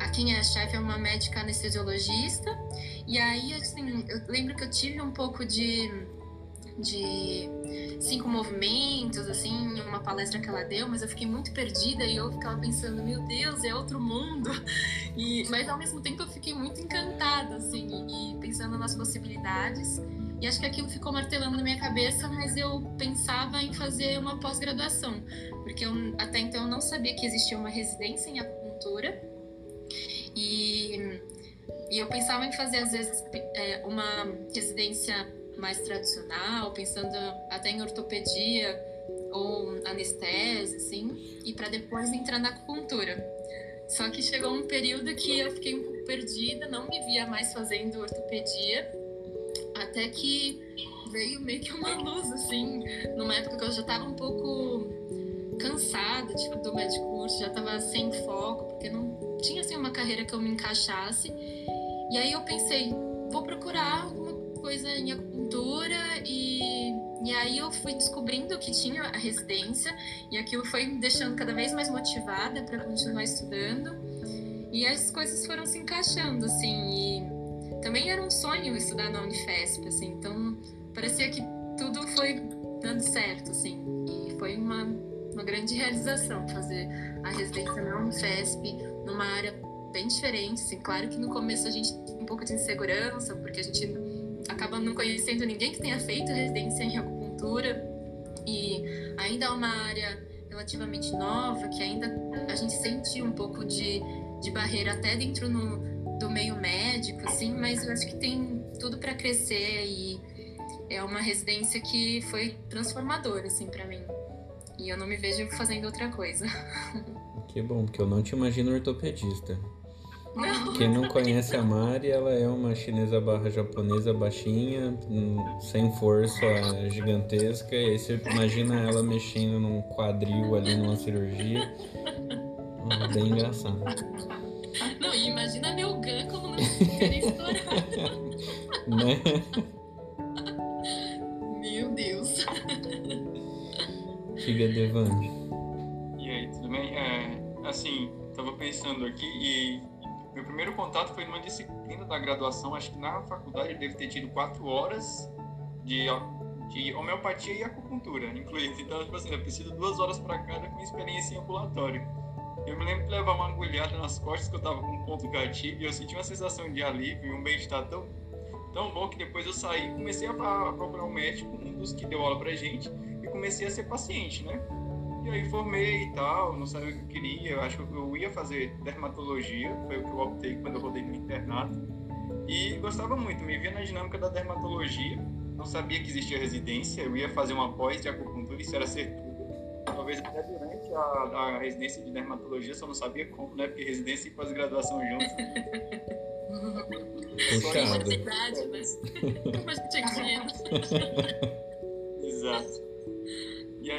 a quem é chefe é uma médica anestesiologista, e aí, assim, eu lembro que eu tive um pouco de de cinco movimentos, assim, uma palestra que ela deu, mas eu fiquei muito perdida e eu ficava pensando, meu Deus, é outro mundo. E, mas ao mesmo tempo eu fiquei muito encantada, assim, e, pensando nas possibilidades. E acho que aquilo ficou martelando na minha cabeça, mas eu pensava em fazer uma pós-graduação, porque eu, até então eu não sabia que existia uma residência em acupuntura. E, e eu pensava em fazer, às vezes, é, uma residência mais tradicional, pensando até em ortopedia ou anestesia, assim, e para depois entrar na acupuntura. Só que chegou um período que eu fiquei um pouco perdida, não me via mais fazendo ortopedia, até que veio meio que uma luz, assim, numa época que eu já estava um pouco cansada tipo, do médico curso, já estava sem foco, porque não tinha assim uma carreira que eu me encaixasse. E aí eu pensei, vou procurar coisa em acupuntura e, e aí eu fui descobrindo que tinha a residência e aquilo foi me deixando cada vez mais motivada para continuar estudando. E as coisas foram se encaixando assim e também era um sonho estudar na Unifesp assim então parecia que tudo foi dando certo assim e foi uma, uma grande realização fazer a residência na Unifesp numa área bem diferente assim claro que no começo a gente tem um pouco de insegurança porque a gente acaba não conhecendo ninguém que tenha feito residência em acupuntura. e ainda é uma área relativamente nova, que ainda a gente sente um pouco de, de barreira até dentro no, do meio médico, assim, mas eu acho que tem tudo para crescer e é uma residência que foi transformadora, assim, para mim. E eu não me vejo fazendo outra coisa. Que bom, porque eu não te imagino ortopedista. Não. Quem não conhece a Mari, ela é uma chinesa barra japonesa baixinha, hum, sem força gigantesca, e aí você imagina ela mexendo num quadril ali numa cirurgia. Bem engraçado. Não, e imagina meu gan como não ficaria estourado. Né? Meu Deus. Diga, Devane. E aí, tudo bem? É, assim, tava pensando aqui e meu primeiro contato foi numa disciplina da graduação, acho que na faculdade deve ter tido quatro horas de, de homeopatia e acupuntura, incluído. Então, tipo assim, eu preciso duas horas para cada com experiência em ambulatório. Eu me lembro de levar uma agulhada nas costas que eu tava com um ponto gatilho e eu senti uma sensação de alívio e um bem-estar tão, tão bom que depois eu saí comecei a, a procurar um médico, um dos que deu aula pra gente, e comecei a ser paciente, né? E aí formei e tal, não sabia o que eu queria, eu acho que eu ia fazer dermatologia, foi o que eu optei quando eu rodei no internato. E gostava muito, me via na dinâmica da dermatologia, não sabia que existia residência, eu ia fazer uma pós de acupuntura, isso era ser tudo. Talvez até durante a, a residência de dermatologia, só não sabia como, né? Porque residência e pós-graduação juntos. Puxado. mas é. Exato.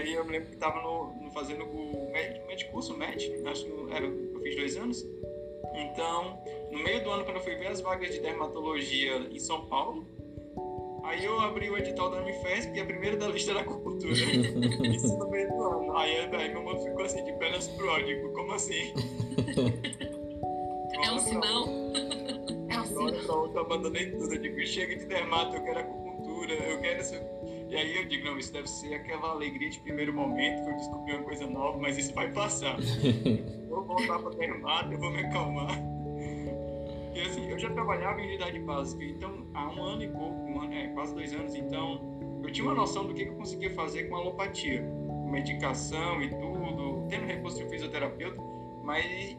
Aí eu me lembro que estava no, no, fazendo o med, med curso, MED, acho que era, eu fiz dois anos. Então, no meio do ano, quando eu fui ver as vagas de dermatologia em São Paulo, aí eu abri o edital da Unifesp e a primeira da lista era acupuntura. Isso no meio do ano. Aí, aí meu mundo ficou assim, de pernas pro ar, digo, como assim? É um sinal. É assim. Pronto, pronto, abandonei tudo. Eu digo, chega de dermato, eu quero acupuntura, eu quero. E aí eu digo, não, isso deve ser aquela alegria de primeiro momento que eu descobri uma coisa nova, mas isso vai passar. vou voltar para dermato, eu vou me acalmar. E assim, eu já trabalhava em unidade básica, então há um ano e pouco, um ano, é, quase dois anos, então eu tinha uma noção do que eu conseguia fazer com alopatia, medicação e tudo, tendo recurso de fisioterapeuta, mas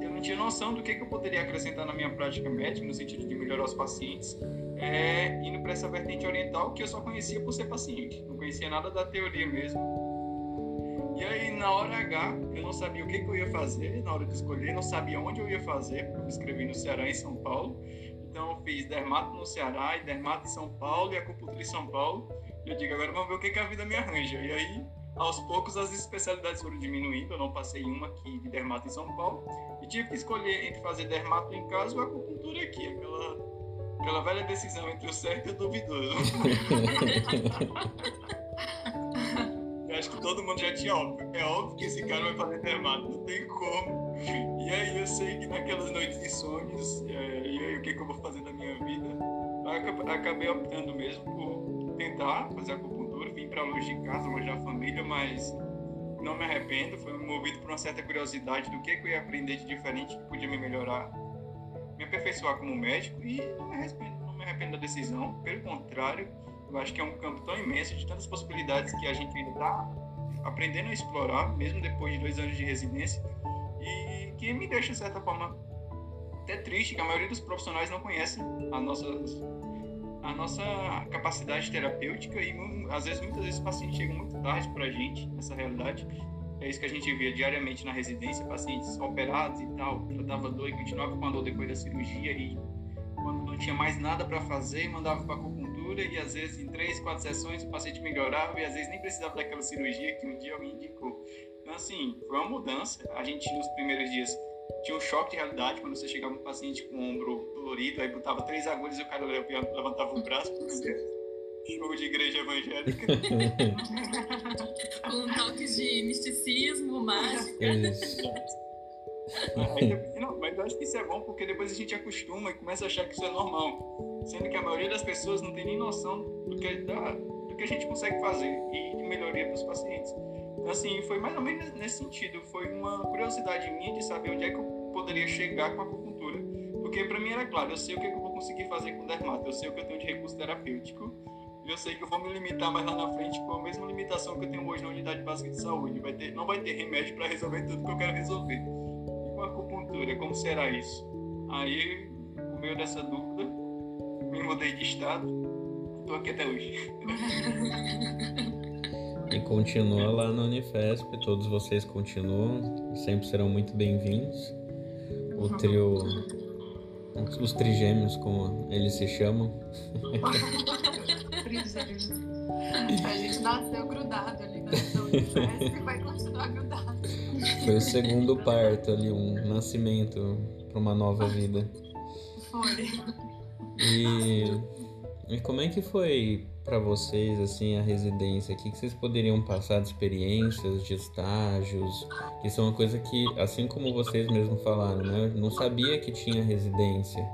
eu não tinha noção do que, que eu poderia acrescentar na minha prática médica, no sentido de melhorar os pacientes, é, indo para essa vertente oriental que eu só conhecia por ser paciente, não conhecia nada da teoria mesmo. E aí, na hora H, eu não sabia o que, que eu ia fazer, na hora de escolher, não sabia onde eu ia fazer, porque eu me inscrevi no Ceará e em São Paulo. Então, eu fiz dermato no Ceará e dermato em São Paulo e acupuntura em São Paulo. E eu digo, agora vamos ver o que, que a vida me arranja. E aí, aos poucos, as especialidades foram diminuindo. Eu não passei uma aqui de dermato em São Paulo. E tive que escolher entre fazer dermato em casa ou acupuntura aqui. Aquela, aquela velha decisão entre o certo e o duvidoso. Eu acho que todo mundo já tinha óbvio. É óbvio que esse cara vai fazer dermato, não tem como. E aí eu sei que naquelas noites de sonhos, é, e aí o que, que eu vou fazer da minha vida? Acabei optando mesmo por tentar fazer acupuntura, vim para longe de casa, longe da família, mas não me arrependo, foi movido por uma certa curiosidade do que, que eu ia aprender de diferente que podia me melhorar, me aperfeiçoar como médico e não me arrependo, não me arrependo da decisão, pelo contrário, eu acho que é um campo tão imenso de tantas possibilidades que a gente ainda está aprendendo a explorar, mesmo depois de dois anos de residência, e que me deixa, de certa forma, até triste que a maioria dos profissionais não conhecem a nossa, a nossa capacidade terapêutica e, às vezes, muitas vezes, pacientes chegam muito tarde para a gente, nessa realidade. É isso que a gente via diariamente na residência, pacientes operados e tal, tratava dor e continuava com a dor depois da cirurgia e quando não tinha mais nada para fazer, mandava para acupuntura e às vezes em três, quatro sessões o paciente melhorava e às vezes nem precisava daquela cirurgia que um dia alguém indicou. Então, assim, foi uma mudança. A gente, nos primeiros dias, tinha um choque de realidade quando você chegava um paciente com o ombro dolorido, aí botava três agulhas e o cara levantava o braço para você. Show de igreja evangélica. Com toques de misticismo, mágica. Isso. Aí, não, mas eu acho que isso é bom porque depois a gente acostuma e começa a achar que isso é normal. Sendo que a maioria das pessoas não tem nem noção do que, da, do que a gente consegue fazer e de melhoria para os pacientes. Então, assim, foi mais ou menos nesse sentido. Foi uma curiosidade minha de saber onde é que eu poderia chegar com a. Porque para mim era claro, eu sei o que, é que eu vou conseguir fazer com dermato, eu sei o que eu tenho de recurso terapêutico. eu sei que eu vou me limitar mais lá na frente com a mesma limitação que eu tenho hoje na unidade básica de saúde. Vai ter, não vai ter remédio para resolver tudo que eu quero resolver. E com a acupuntura, como será isso? Aí, no meio dessa dúvida, me mudei de estado. Estou aqui até hoje. e continua lá no Unifesp, todos vocês continuam, sempre serão muito bem-vindos. O trio, os trigêmeos, como eles se chamam. trigêmeos. A gente nasceu grudado ali na Unifesp e vai continuar grudado. Foi o segundo parto ali, um nascimento para uma nova vida. Foi. E, e como é que foi para vocês assim a residência? O que, vocês poderiam passar de experiências, de estágios? Que são uma coisa que, assim como vocês mesmos falaram, né? Eu não sabia que tinha residência.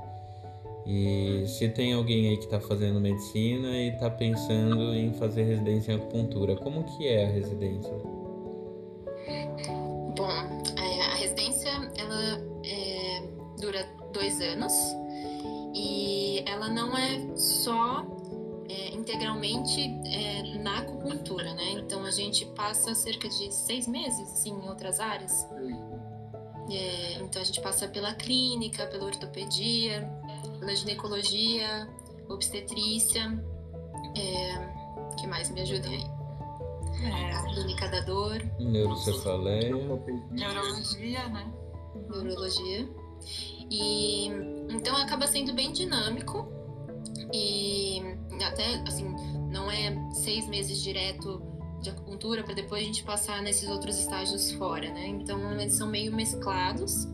E se tem alguém aí que está fazendo medicina e está pensando em fazer residência em acupuntura, como que é a residência? Bom, é, a residência ela é, dura dois anos e ela não é só é, integralmente é, na acupuntura, né? Então a gente passa cerca de seis meses assim, em outras áreas. É, então a gente passa pela clínica, pela ortopedia, pela ginecologia, obstetrícia. É, que mais me ajudem aí? É. Clínica da dor. Neurocefaleia. Neurologia, né? Neurologia. E então acaba sendo bem dinâmico e até assim não é seis meses direto de acupuntura para depois a gente passar nesses outros estágios fora, né? Então eles são meio mesclados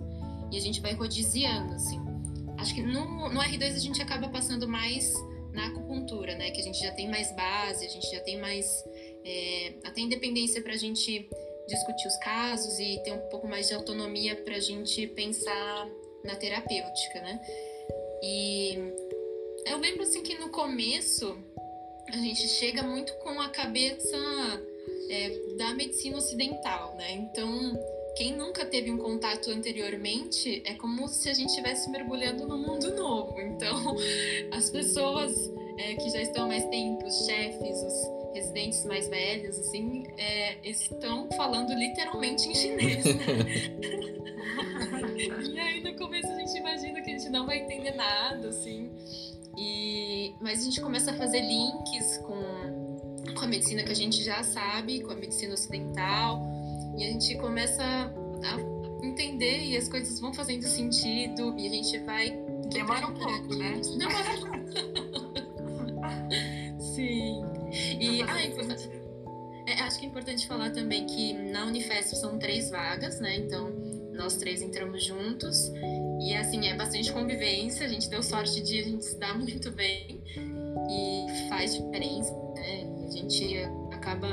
e a gente vai rodiziando assim. Acho que no, no R2 a gente acaba passando mais na acupuntura, né? Que a gente já tem mais base, a gente já tem mais é, até independência para a gente discutir os casos e ter um pouco mais de autonomia para a gente pensar na terapêutica, né? E eu lembro assim que no começo a gente chega muito com a cabeça é, da medicina ocidental, né? Então, quem nunca teve um contato anteriormente é como se a gente estivesse mergulhando num mundo novo. Então, as pessoas é, que já estão há mais tempo, os chefes, os residentes mais velhos, assim, é, estão falando literalmente em chinês, né? e aí no começo a gente imagina que a gente não vai entender nada, assim. E, mas a gente começa a fazer links com, com a medicina que a gente já sabe, com a medicina ocidental, e a gente começa a entender e as coisas vão fazendo sentido e a gente vai. Demora um pouco, né? Demora. Sim. E ah, é, acho que é importante falar também que na Unifesp são três vagas, né? Então nós três entramos juntos e assim é bastante convivência. A gente deu sorte de a gente se dar muito bem e faz diferença, né? A gente acaba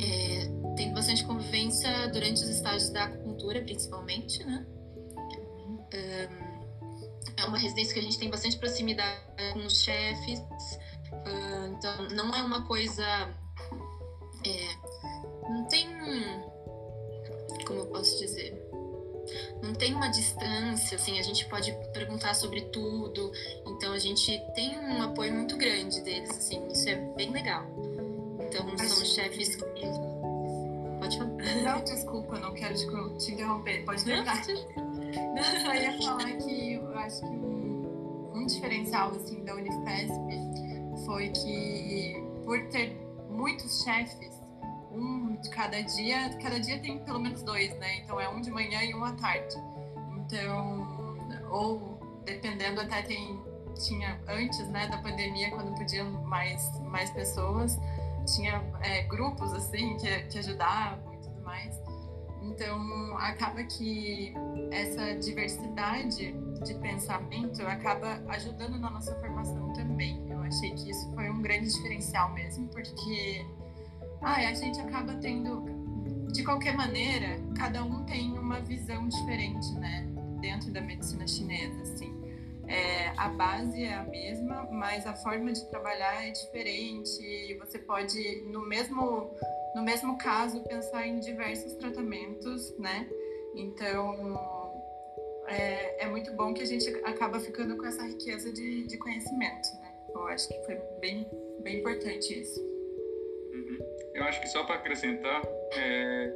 é, tendo bastante convivência durante os estágios da acupuntura, principalmente, né? é uma residência que a gente tem bastante proximidade com os chefes, então não é uma coisa. É, não tem. Como eu posso dizer? Não tem uma distância, assim, a gente pode perguntar sobre tudo, então a gente tem um apoio muito grande deles, assim, isso é bem legal. Então são chefes que. Pode falar. Não, desculpa, não quero te, interromper, pode terminar. Não, só ia falar que eu acho que um, um diferencial, assim, da Unifesp foi que por ter muitos chefes, um de cada dia, cada dia tem pelo menos dois, né? Então é um de manhã e um à tarde. Então, ou dependendo até tem tinha antes, né, da pandemia, quando podiam mais mais pessoas, tinha é, grupos assim que, que ajudavam e tudo mais. Então acaba que essa diversidade de pensamento acaba ajudando na nossa formação também. Eu achei que isso foi um grande diferencial mesmo, porque ah, a gente acaba tendo, de qualquer maneira, cada um tem uma visão diferente, né? Dentro da medicina chinesa, assim. É, a base é a mesma, mas a forma de trabalhar é diferente. Você pode, no mesmo, no mesmo caso, pensar em diversos tratamentos, né? Então, é, é muito bom que a gente acaba ficando com essa riqueza de, de conhecimento, né? Eu acho que foi bem, bem importante isso. Eu acho que só para acrescentar, é,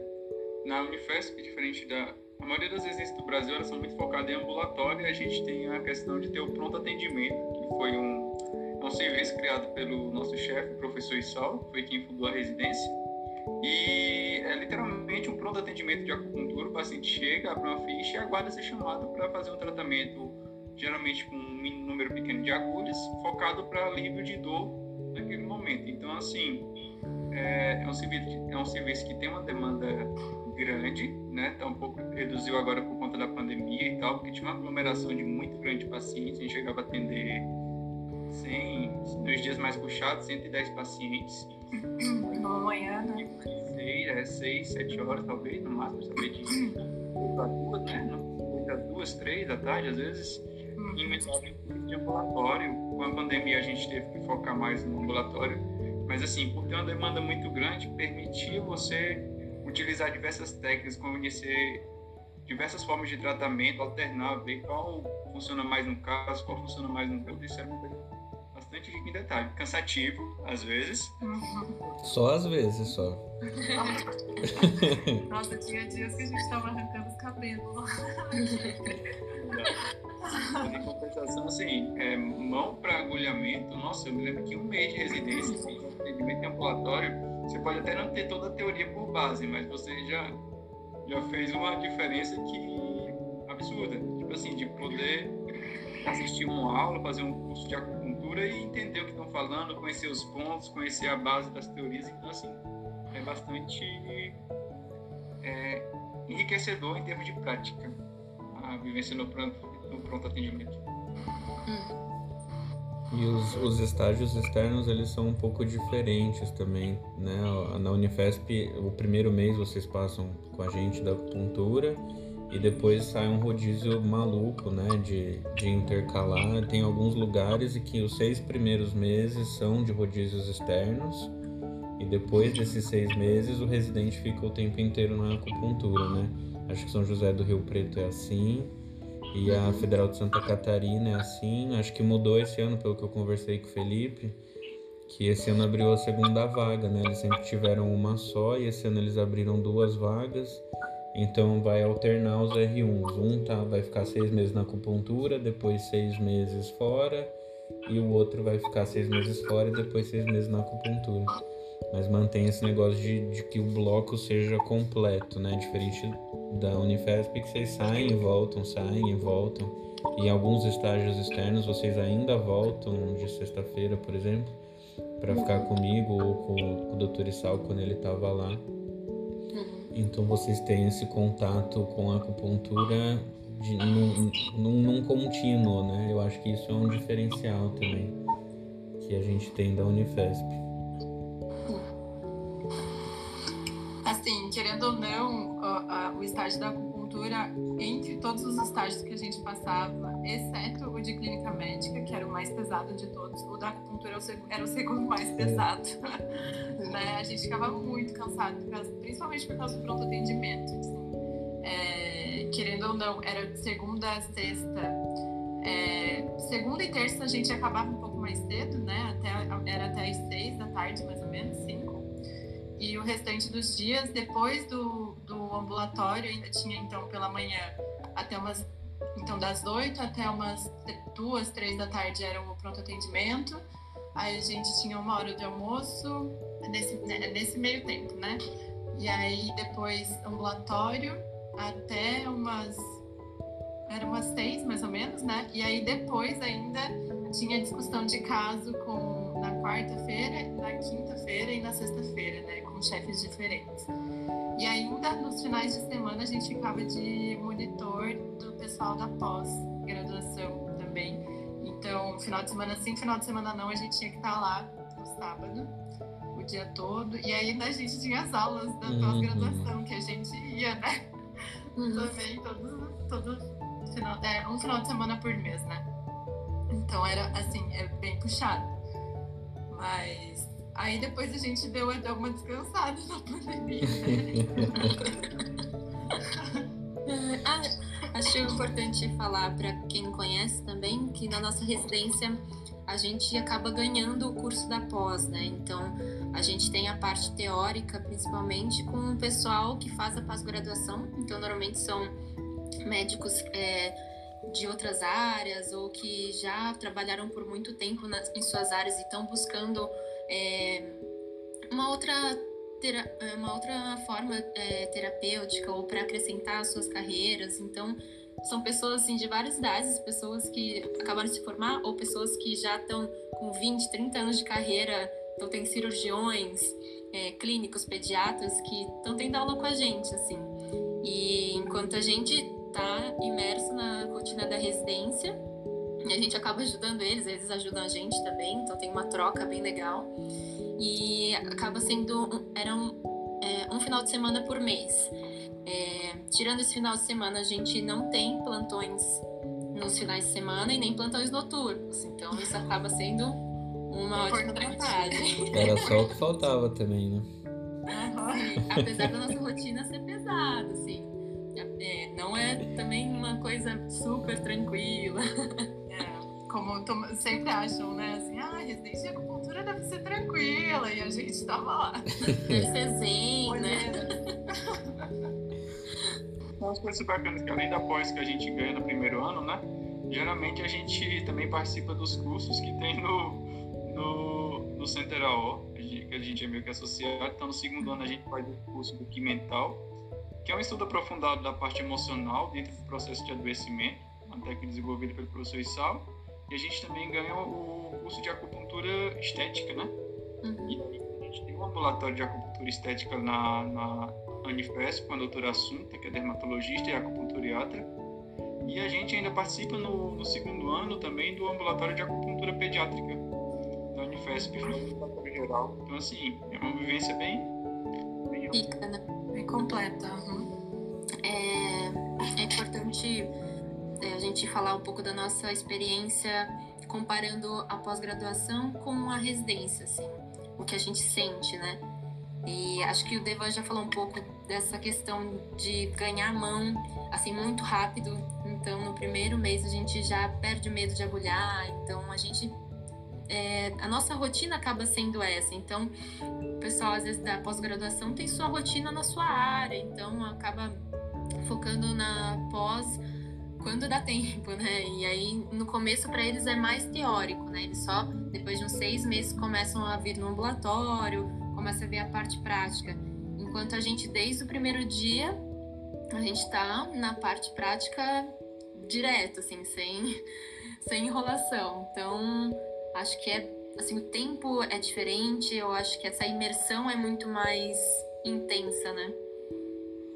na Unifesp, diferente da a maioria das residências do Brasil, elas são muito focadas em ambulatório e a gente tem a questão de ter o pronto atendimento, que foi um, é um serviço criado pelo nosso chefe, professor Isal, foi quem fundou a residência. E é literalmente um pronto atendimento de acupuntura. O paciente chega, abre uma ficha e aguarda ser chamado para fazer um tratamento, geralmente com um número pequeno de agulhas, focado para alívio de dor naquele momento. Então, assim, é, é, um serviço, é um serviço que tem uma demanda grande, né? Tá um pouco reduziu agora por conta da pandemia e tal, porque tinha uma aglomeração de muito grande pacientes, a gente chegava a atender 100, nos dias mais puxados, 110 pacientes. Numa manhã, né? Seis, é, seis, sete horas talvez, no máximo, saber de duas, né? Das duas, três da tarde, às vezes, uhum. em metade de ambulatório. Com a pandemia a gente teve que focar mais no ambulatório, mas assim, por ter uma demanda muito grande, permitia você utilizar diversas técnicas, conhecer diversas formas de tratamento, alternar, ver qual funciona mais no caso, qual funciona mais no outro. Isso era uma coisa bastante rica em detalhe. Cansativo, às vezes. Só às vezes, só. Nossa, tinha dias que a gente tava arrancando os cabelos. Em compensação, assim, é, mão para agulhamento, nossa, eu me lembro que um mês de residência, assim, atendimento ambulatório, você pode até não ter toda a teoria por base, mas você já, já fez uma diferença que absurda. Tipo assim, de poder assistir uma aula, fazer um curso de acupuntura e entender o que estão falando, conhecer os pontos, conhecer a base das teorias. Então, assim, é bastante é, enriquecedor em termos de prática a vivência no pronto, no pronto atendimento. Hum. E os, os estágios externos, eles são um pouco diferentes também, né? Na Unifesp, o primeiro mês vocês passam com a gente da acupuntura e depois sai um rodízio maluco, né? De, de intercalar. Tem alguns lugares em que os seis primeiros meses são de rodízios externos e depois desses seis meses o residente fica o tempo inteiro na acupuntura, né? Acho que São José do Rio Preto é assim. E a Federal de Santa Catarina é assim. Acho que mudou esse ano, pelo que eu conversei com o Felipe, que esse ano abriu a segunda vaga, né? Eles sempre tiveram uma só e esse ano eles abriram duas vagas. Então vai alternar os R1s. Um tá, vai ficar seis meses na acupuntura, depois seis meses fora, e o outro vai ficar seis meses fora e depois seis meses na acupuntura. Mas mantém esse negócio de, de que o bloco seja completo, né? Diferente da Unifesp que vocês saem e voltam, saem e voltam. E em alguns estágios externos vocês ainda voltam de sexta-feira, por exemplo, para ficar comigo ou com, com o Dr. Isal quando ele estava lá. Uhum. Então vocês têm esse contato com a acupuntura de, num, num, num contínuo, né? Eu acho que isso é um diferencial também que a gente tem da Unifesp. Querendo ou não, o estágio da acupuntura, entre todos os estágios que a gente passava, exceto o de clínica médica, que era o mais pesado de todos, o da acupuntura era o segundo mais pesado. né? A gente ficava muito cansado, principalmente por causa do pronto atendimento. Assim. É, querendo ou não, era de segunda a sexta. É, segunda e terça a gente acabava um pouco mais cedo, né? Até, era até as seis da tarde, mais ou menos, cinco. E o restante dos dias, depois do, do ambulatório, ainda tinha então pela manhã até umas. Então, das 8 até umas duas, três da tarde era o pronto atendimento. Aí a gente tinha uma hora de almoço nesse, né, nesse meio tempo, né? E aí depois ambulatório até umas. Era umas seis mais ou menos, né? E aí depois ainda tinha discussão de caso com quarta-feira, na quinta-feira e na sexta-feira, né? chefes diferentes. E ainda nos finais de semana a gente ficava de monitor do pessoal da pós-graduação também. Então, final de semana sim, final de semana não, a gente tinha que estar lá no sábado, o dia todo. E ainda a gente tinha as aulas da uhum. pós-graduação, que a gente ia, né? Uhum. Também, todo, todo final, é, um final de semana por mês, né? Então era assim, é bem puxado. Mas Aí depois a gente deu até uma descansada na pandemia. ah, acho importante falar para quem conhece também que na nossa residência a gente acaba ganhando o curso da pós, né? Então, a gente tem a parte teórica, principalmente, com o pessoal que faz a pós-graduação. Então, normalmente são médicos é, de outras áreas ou que já trabalharam por muito tempo nas, em suas áreas e estão buscando é, uma outra uma outra forma é, terapêutica ou para acrescentar suas carreiras. Então, são pessoas assim, de várias idades, pessoas que acabaram de se formar ou pessoas que já estão com 20, 30 anos de carreira. Então, tem cirurgiões, é, clínicos, pediatras que estão tendo aula com a gente, assim. E enquanto a gente está imerso na rotina da residência, a gente acaba ajudando eles, eles ajudam a gente também, então tem uma troca bem legal. E acaba sendo. Era um, é, um final de semana por mês. É, tirando esse final de semana, a gente não tem plantões nos finais de semana e nem plantões noturnos. Então isso acaba sendo uma ótima vantagem. Era só o que faltava também, né? Sim, apesar da nossa rotina ser pesada, assim. É, não é também uma coisa super tranquila. É, como sempre acham, né? Assim, ah, residência de acupuntura deve ser tranquila. E a gente tava lá. Deve ser zen, né? Uma coisa super bacana que além da pós que a gente ganha no primeiro ano, né? Geralmente a gente também participa dos cursos que tem no, no, no Center AO, que a gente é meio que associado. Então no segundo ano a gente faz o curso do Ki Mental, que é um estudo aprofundado da parte emocional dentro do processo de adoecimento, uma técnica desenvolvida pelo professor Isal. E a gente também ganha o curso de acupuntura estética, né? Uhum. E a gente tem um ambulatório de acupuntura estética na, na Unifesp com a doutora Assunta, que é dermatologista e acupunturiatra. E a gente ainda participa no, no, segundo ano também do ambulatório de acupuntura pediátrica da Unifesp, ambulatório geral. Então, assim, é uma vivência bem. bem Rica, né? Bem completa. É, é importante é, a gente falar um pouco da nossa experiência comparando a pós-graduação com a residência, assim, o que a gente sente, né? E acho que o Devan já falou um pouco dessa questão de ganhar mão assim muito rápido. Então, no primeiro mês a gente já perde o medo de agulhar. Então, a gente é, a nossa rotina acaba sendo essa. Então, o pessoal às vezes da pós-graduação tem sua rotina na sua área, então acaba focando na pós quando dá tempo, né? E aí no começo para eles é mais teórico, né? Eles só depois de uns seis meses começam a vir no ambulatório, começa a ver a parte prática. Enquanto a gente, desde o primeiro dia, a gente está na parte prática direto, assim, sem, sem enrolação. Então, acho que é, assim, o tempo é diferente, eu acho que essa imersão é muito mais intensa, né?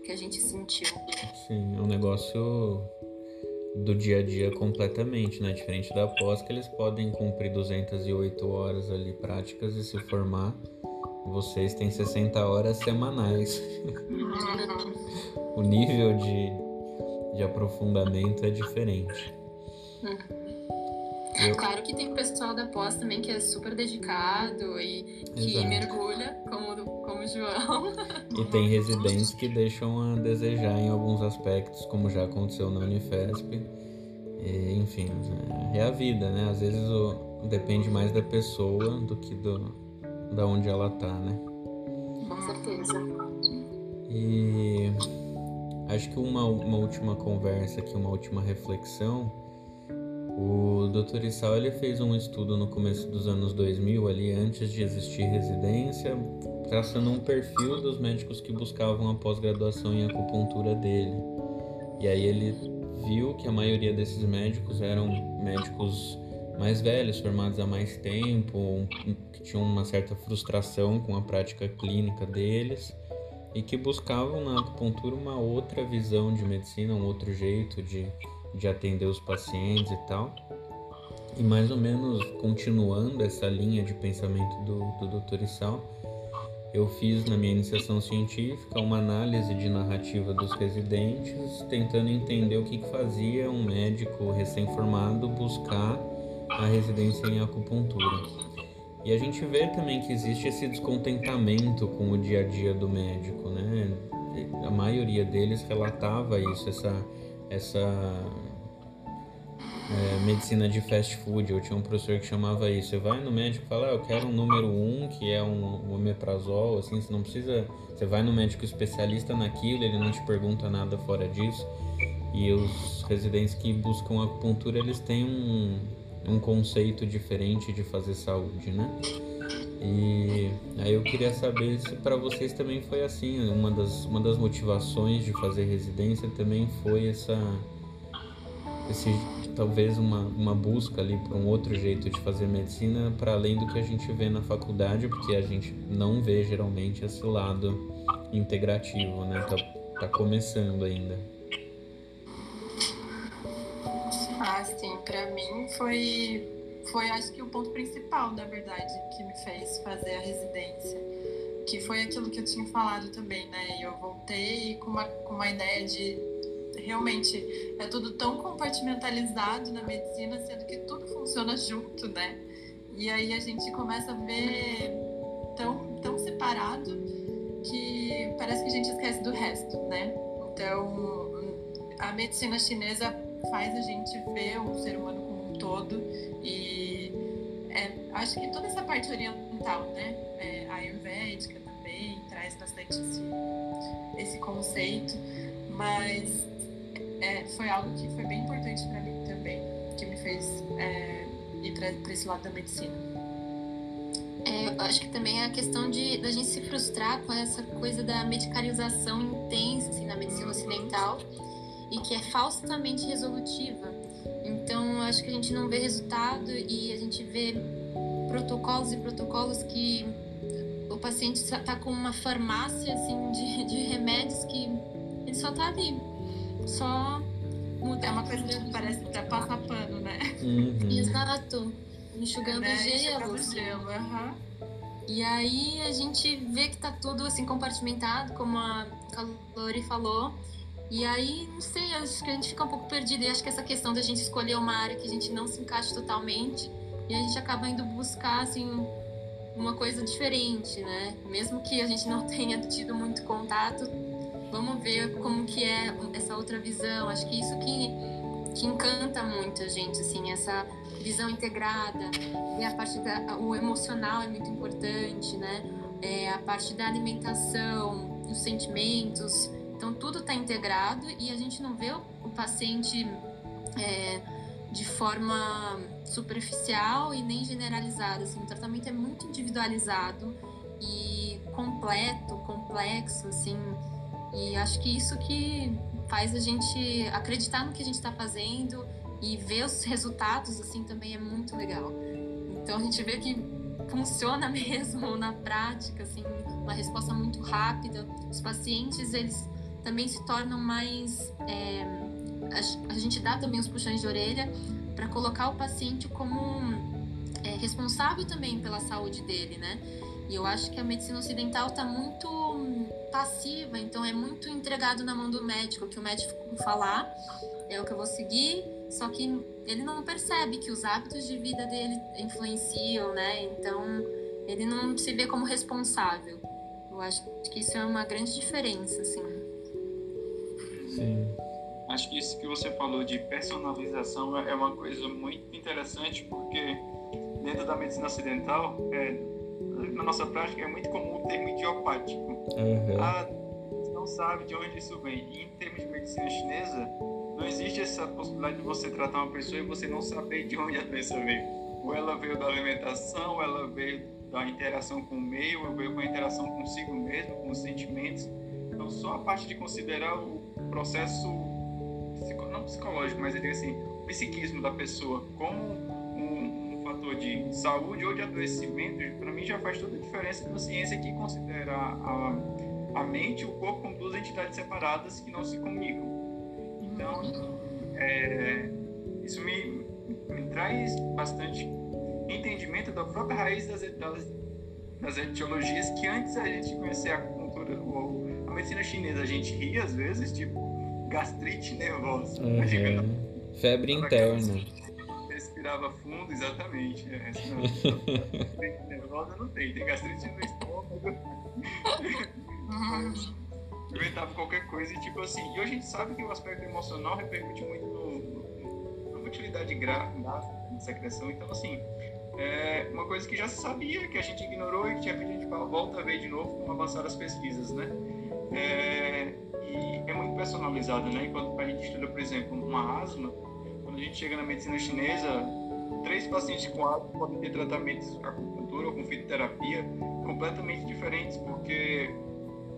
Que a gente sentiu. Sim, é um negócio do dia a dia completamente, né? Diferente da pós, que eles podem cumprir 208 horas ali práticas e se formar vocês têm 60 horas semanais. o nível de, de aprofundamento é diferente. Eu... Claro que tem o pessoal da pós também que é super dedicado e que Exato. mergulha, como, como o João. E tem residentes que deixam a desejar em alguns aspectos, como já aconteceu na Unifesp. E, enfim, é a vida, né? Às vezes o, depende mais da pessoa do que do, da onde ela tá, né? Com certeza. E acho que uma, uma última conversa aqui, uma última reflexão. O Dr. Issal ele fez um estudo no começo dos anos 2000, ali antes de existir residência, traçando um perfil dos médicos que buscavam a pós-graduação em acupuntura dele. E aí ele viu que a maioria desses médicos eram médicos mais velhos, formados há mais tempo, que tinham uma certa frustração com a prática clínica deles e que buscavam na acupuntura uma outra visão de medicina, um outro jeito de, de atender os pacientes e tal. E mais ou menos continuando essa linha de pensamento do, do Dr. Issal, eu fiz na minha iniciação científica uma análise de narrativa dos residentes, tentando entender o que, que fazia um médico recém-formado buscar a residência em acupuntura. E a gente vê também que existe esse descontentamento com o dia a dia do médico, né? A maioria deles relatava isso, essa, essa é, medicina de fast food. Eu tinha um professor que chamava isso. Você vai no médico e fala, ah, eu quero um número um, que é um, um omeprazol, assim, você não precisa. Você vai no médico especialista naquilo, ele não te pergunta nada fora disso. E os residentes que buscam acupuntura, eles têm um, um conceito diferente de fazer saúde, né? E aí eu queria saber se para vocês também foi assim, uma das, uma das motivações de fazer residência também foi essa esse talvez uma, uma busca ali para um outro jeito de fazer medicina para além do que a gente vê na faculdade, porque a gente não vê geralmente esse lado integrativo, né? Tá, tá começando ainda. Ah, sim, para mim foi foi acho que o ponto principal, na verdade, que me fez fazer a residência, que foi aquilo que eu tinha falado também, né? Eu voltei com uma, com uma ideia de realmente é tudo tão compartimentalizado na medicina, sendo que tudo funciona junto, né? E aí a gente começa a ver tão, tão separado que parece que a gente esquece do resto, né? Então, a medicina chinesa faz a gente ver o ser humano como um todo e é, acho que toda essa parte oriental, né? É, a ayurvédica também traz bastante esse, esse conceito, mas é, foi algo que foi bem importante para mim também, que me fez é, ir para esse lado da medicina. É, eu acho que também é a questão de da gente se frustrar com essa coisa da medicalização intensa assim, na medicina ocidental e que é falsamente resolutiva. Então, acho que a gente não vê resultado e a gente vê protocolos e protocolos que o paciente está com uma farmácia assim de, de remédios que ele só está ali só muda. É uma coisa que parece até passar pano, né? Uhum. Exato. Enxugando né? gelo. Enxugando gelo, aham. E aí a gente vê que tá tudo assim compartimentado, como a Calori falou. E aí, não sei, acho que a gente fica um pouco perdido. E acho que essa questão da gente escolher uma área que a gente não se encaixa totalmente, e a gente acaba indo buscar, assim, uma coisa diferente, né? Mesmo que a gente não tenha tido muito contato, vamos ver como que é essa outra visão. Acho que isso que, que encanta muito a gente, assim, essa visão integrada. E a parte da o emocional é muito importante, né? É, a parte da alimentação, os sentimentos. Então tudo está integrado e a gente não vê o, paciente é, de forma superficial e nem generalizada. Assim, o tratamento é muito individualizado e completo, complexo, assim, e acho que isso que faz a gente acreditar no que a gente está fazendo e ver os resultados assim também é muito legal. Então a gente vê que funciona mesmo na prática, assim, uma resposta muito rápida. Os pacientes eles também se tornam mais é, a, gente dá também os puxões de orelha para colocar o paciente como é, responsável também pela saúde dele, né? E eu acho que a medicina ocidental está muito passiva, então é muito entregado na mão do médico, o que o médico falar é o que eu vou seguir, só que ele não percebe que os hábitos de vida dele influenciam, né? Então ele não se vê como responsável. Eu acho que isso é uma grande diferença, assim. Sim. Acho que isso que você falou de personalização é uma coisa muito interessante, porque dentro da medicina ocidental, é, na nossa prática, é muito comum o termo idiopático. Uhum. Ah, não sabe de onde isso vem. E em termos de medicina chinesa, não existe essa possibilidade de você tratar uma pessoa e você não saber de onde a doença veio. Ou ela veio da alimentação, ou ela veio da interação com o meio, ou veio com a interação consigo mesmo, com os sentimentos. Então, só a parte de considerar o processo, não psicológico, mas eu digo assim, o psiquismo da pessoa como fator de saúde ou de adoecimento, para mim já faz toda a diferença na ciência que considera a, a mente e o corpo como duas entidades separadas que não se comunicam. Então, é, isso me, me traz bastante entendimento da própria raiz das, das, das etiologias que antes a gente conhecer a cultura, ou a medicina chinesa, a gente ria às vezes, tipo gastrite nervosa. Uhum. Febre interna. Respirava fundo, exatamente. É, gastrite nervosa não tem, tem gastrite no estômago. inventava qualquer coisa e tipo assim, e hoje a gente sabe que o aspecto emocional repercute muito no, no utilidade gráfica de secreção. Então, assim, é uma coisa que já se sabia, que a gente ignorou e que tinha pedido para volta a ver de novo como avançaram as pesquisas, né? É, e é muito personalizado, né? Enquanto a gente estuda, por exemplo, uma asma, quando a gente chega na medicina chinesa, três pacientes com asma podem ter tratamentos com acupuntura ou com fitoterapia completamente diferentes, porque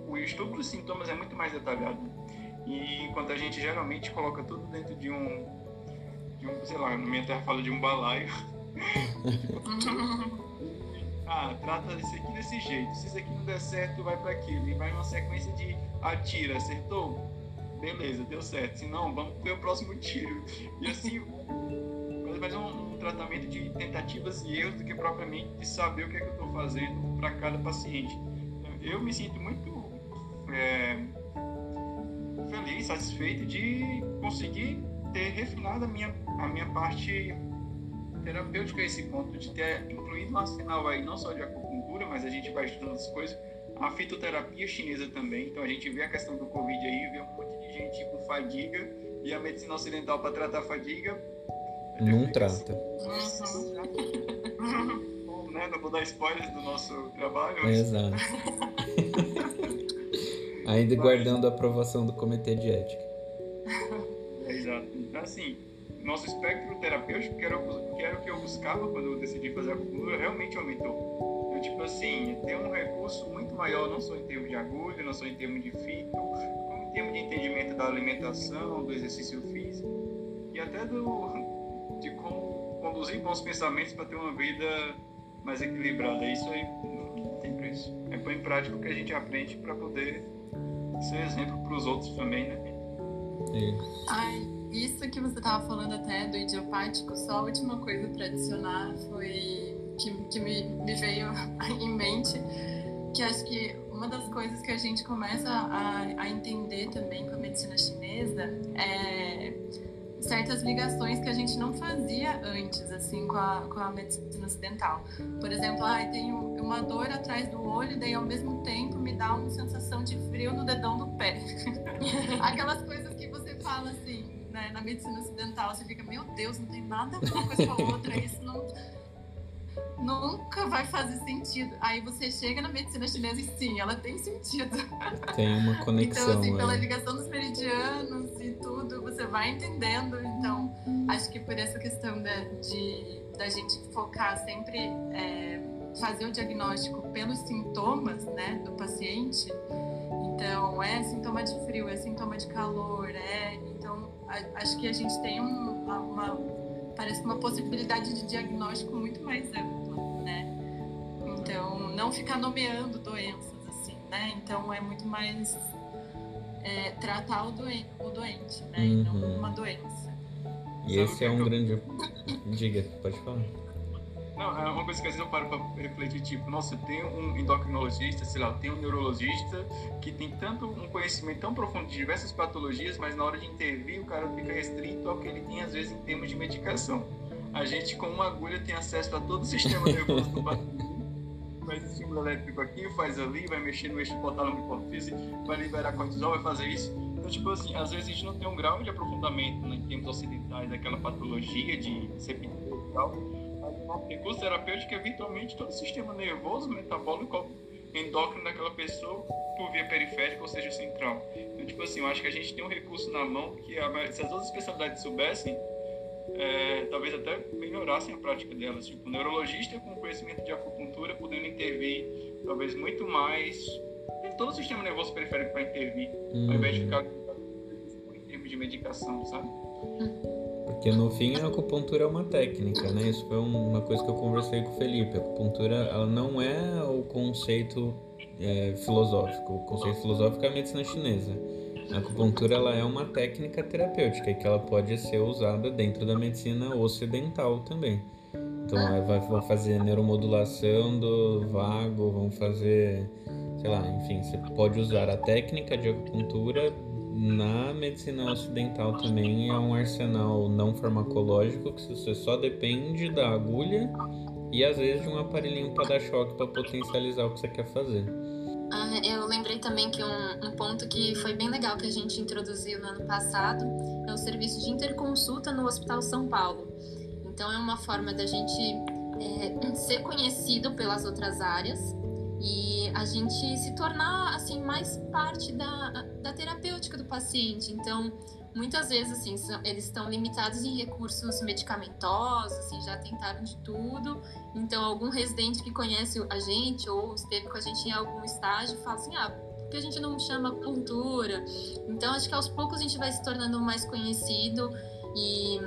o estudo dos sintomas é muito mais detalhado. E enquanto a gente geralmente coloca tudo dentro de um, de um sei lá, na minha terra fala de um balaio. ah, trata isso aqui desse jeito. Se isso aqui não der certo, vai para aquilo. E vai uma sequência de atira, acertou? Beleza, deu certo. Se não, vamos ver o próximo tiro. E assim, mas é um, um, tratamento de tentativas e erros do que propriamente de saber o que é que eu estou fazendo para cada paciente. Então, eu me sinto muito é, feliz, satisfeito de conseguir ter refinado a minha, a minha parte terapêutica a esse ponto, de ter incluído um arsenal aí, não só de acupuntura, mas a gente vai estudando as coisas, a fitoterapia chinesa também. Então a gente vê a questão do Covid aí, vê um gente com fadiga e a medicina ocidental para tratar fadiga. Não trata. Assim, né? Não vou dar spoilers do nosso trabalho. Mas... Exato. Ainda guardando a aprovação do comitê de ética. É, exato. Então, assim, nosso espectro terapêutico, que era, que era o que eu buscava quando eu decidi fazer a acupuntura, realmente aumentou. Então, tipo assim, tem um recurso muito maior, não só em termos de agulha, não só em termos de fito, em termos de entendimento da alimentação, do exercício físico e até do, de como conduzir bons pensamentos para ter uma vida mais equilibrada. Isso aí não tem preço. É pôr em prática o que a gente aprende para poder ser exemplo para os outros também, né? Isso. Ai, isso que você estava falando até do idiopático, só a última coisa para adicionar foi que, que me, me veio em mente, que acho que uma das coisas que a gente começa a, a entender também com a medicina chinesa é certas ligações que a gente não fazia antes, assim, com a, com a medicina ocidental. Por exemplo, ah, tenho uma dor atrás do olho, daí ao mesmo tempo me dá uma sensação de frio no dedão do pé. Aquelas coisas que você fala assim, né, na medicina ocidental, você fica, meu Deus, não tem nada a ver com a outra, isso não nunca vai fazer sentido. Aí você chega na medicina chinesa e sim, ela tem sentido. Tem uma conexão. Então, assim, pela é. ligação dos meridianos e tudo, você vai entendendo. Então, acho que por essa questão da, de, da gente focar sempre, é, fazer o diagnóstico pelos sintomas né, do paciente. Então, é sintoma de frio, é sintoma de calor, é. Então, a, acho que a gente tem um, uma, parece uma possibilidade de diagnóstico muito mais ampla? Então, não ficar nomeando doenças, assim, né? Então, é muito mais é, tratar o, doen o doente, né? Uhum. E não uhum. uma doença. E esse é um grande... Diga, pode falar. Não, é uma coisa que às vezes eu paro para refletir, tipo, nossa, tem um endocrinologista, sei lá, tem um neurologista que tem tanto um conhecimento tão profundo de diversas patologias, mas na hora de intervir o cara fica restrito ao que ele tem às vezes em termos de medicação a gente com uma agulha tem acesso a todo o sistema nervoso do paciente. Estímulo elétrico aqui, faz ali, vai mexer no eixo hipotálamo hipófise, vai liberar cortisol, vai fazer isso. Então, tipo assim, às vezes a gente não tem um grau de aprofundamento né, em termos ocidentais daquela patologia de septicemia e tal. O recurso terapêutico é virtualmente todo o sistema nervoso, metabólico, endócrino daquela pessoa por via periférica, ou seja, central. Então, tipo assim, eu acho que a gente tem um recurso na mão que a, se as outras especialidades soubessem, é, talvez até melhorassem a prática delas. Tipo, neurologista com conhecimento de acupuntura podendo intervir talvez muito mais. Tem todo o sistema nervoso periférico para intervir, ao invés de ficar em termos de medicação, sabe? Porque no fim a acupuntura é uma técnica, né? Isso foi uma coisa que eu conversei com o Felipe. A acupuntura ela não é o conceito é, filosófico. O conceito filosófico é a medicina chinesa. A acupuntura ela é uma técnica terapêutica que ela pode ser usada dentro da medicina ocidental também. Então, vai, vão fazer neuromodulação do vago, vão fazer, sei lá, enfim, você pode usar a técnica de acupuntura na medicina ocidental também. É um arsenal não farmacológico que você só depende da agulha e às vezes de um aparelhinho para dar choque para potencializar o que você quer fazer. Ah, eu lembrei também que um, um, ponto que foi bem legal que a gente introduziu no ano passado é o serviço de interconsulta no Hospital São Paulo. Então, é uma forma da gente é, ser conhecido pelas outras áreas e a gente se tornar assim mais parte da, da terapêutica do paciente. Então, muitas vezes assim, eles estão limitados em recursos medicamentosos, assim, já tentaram de tudo. Então, algum residente que conhece a gente ou esteve com a gente em algum estágio fala assim: "Ah, por que a gente não chama cultura?". Então, acho que aos poucos a gente vai se tornando mais conhecido e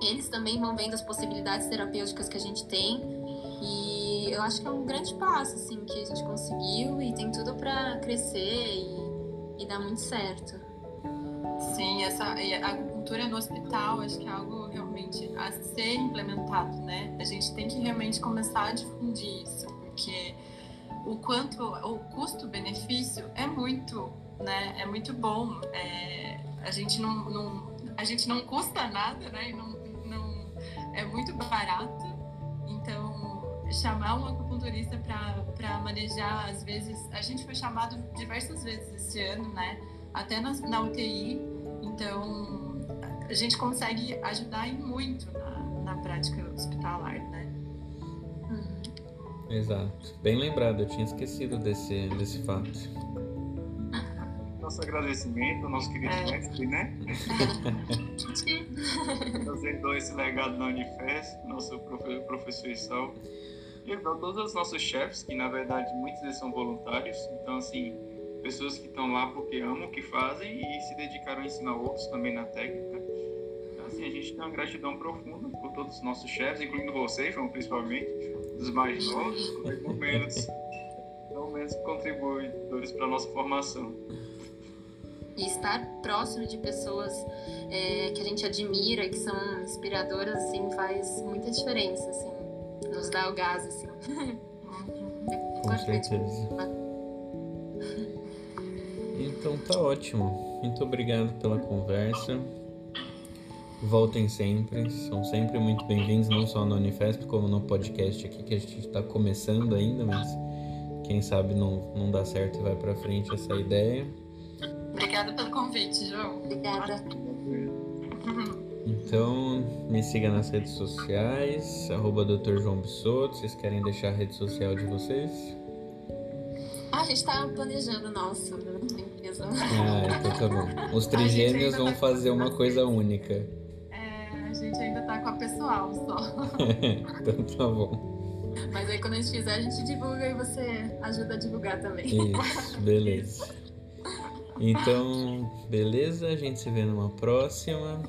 eles também vão vendo as possibilidades terapêuticas que a gente tem. E eu acho que é um grande passo assim que a gente conseguiu e tem tudo para crescer e, e dar muito certo. Sim, essa a acupuntura no hospital acho que é algo realmente a ser implementado, né? A gente tem que realmente começar a difundir isso, porque o quanto o custo-benefício é muito, né? É muito bom. É, a gente não, não, a gente não custa nada, né? Não, não é muito barato. Então chamar um acupunturista para manejar, às vezes a gente foi chamado diversas vezes esse ano, né? Até na, na UTI então, a gente consegue ajudar em muito na, na prática hospitalar, né? Uhum. Exato. Bem lembrado, eu tinha esquecido desse, desse fato. Nosso agradecimento ao nosso querido é. mestre, né? Fazendo esse legado na Unifesp, nosso professor Isal. E a todos os nossos chefes, que na verdade muitos deles são voluntários. Então, assim, pessoas que estão lá porque amam o que fazem e se dedicaram a ensinar outros também na técnica. Então, assim, a gente tem uma gratidão profunda por todos os nossos chefes, incluindo vocês, João, principalmente, dos mais novos, não menos, não menos contribuidores para a nossa formação. E estar próximo de pessoas é, que a gente admira, que são inspiradoras, assim, faz muita diferença, assim, nos dá o gás, assim. Com certeza. Então tá ótimo. Muito obrigado pela conversa. Voltem sempre, são sempre muito bem-vindos, não só no Unifesp, como no podcast aqui, que a gente está começando ainda, mas quem sabe não, não dá certo e vai para frente essa ideia. Obrigada pelo convite, João. Obrigada. Então, me siga nas redes sociais, arroba Dr. João Bissotto. Vocês querem deixar a rede social de vocês? Ah, a gente está planejando nosso, né? Ah, então tá bom. Os trigêmeos vão tá fazer uma coisa única. É, a gente ainda tá com a pessoal só. então tá bom. Mas aí quando a gente fizer, a gente divulga e você ajuda a divulgar também. Isso, beleza. Então, beleza, a gente se vê numa próxima.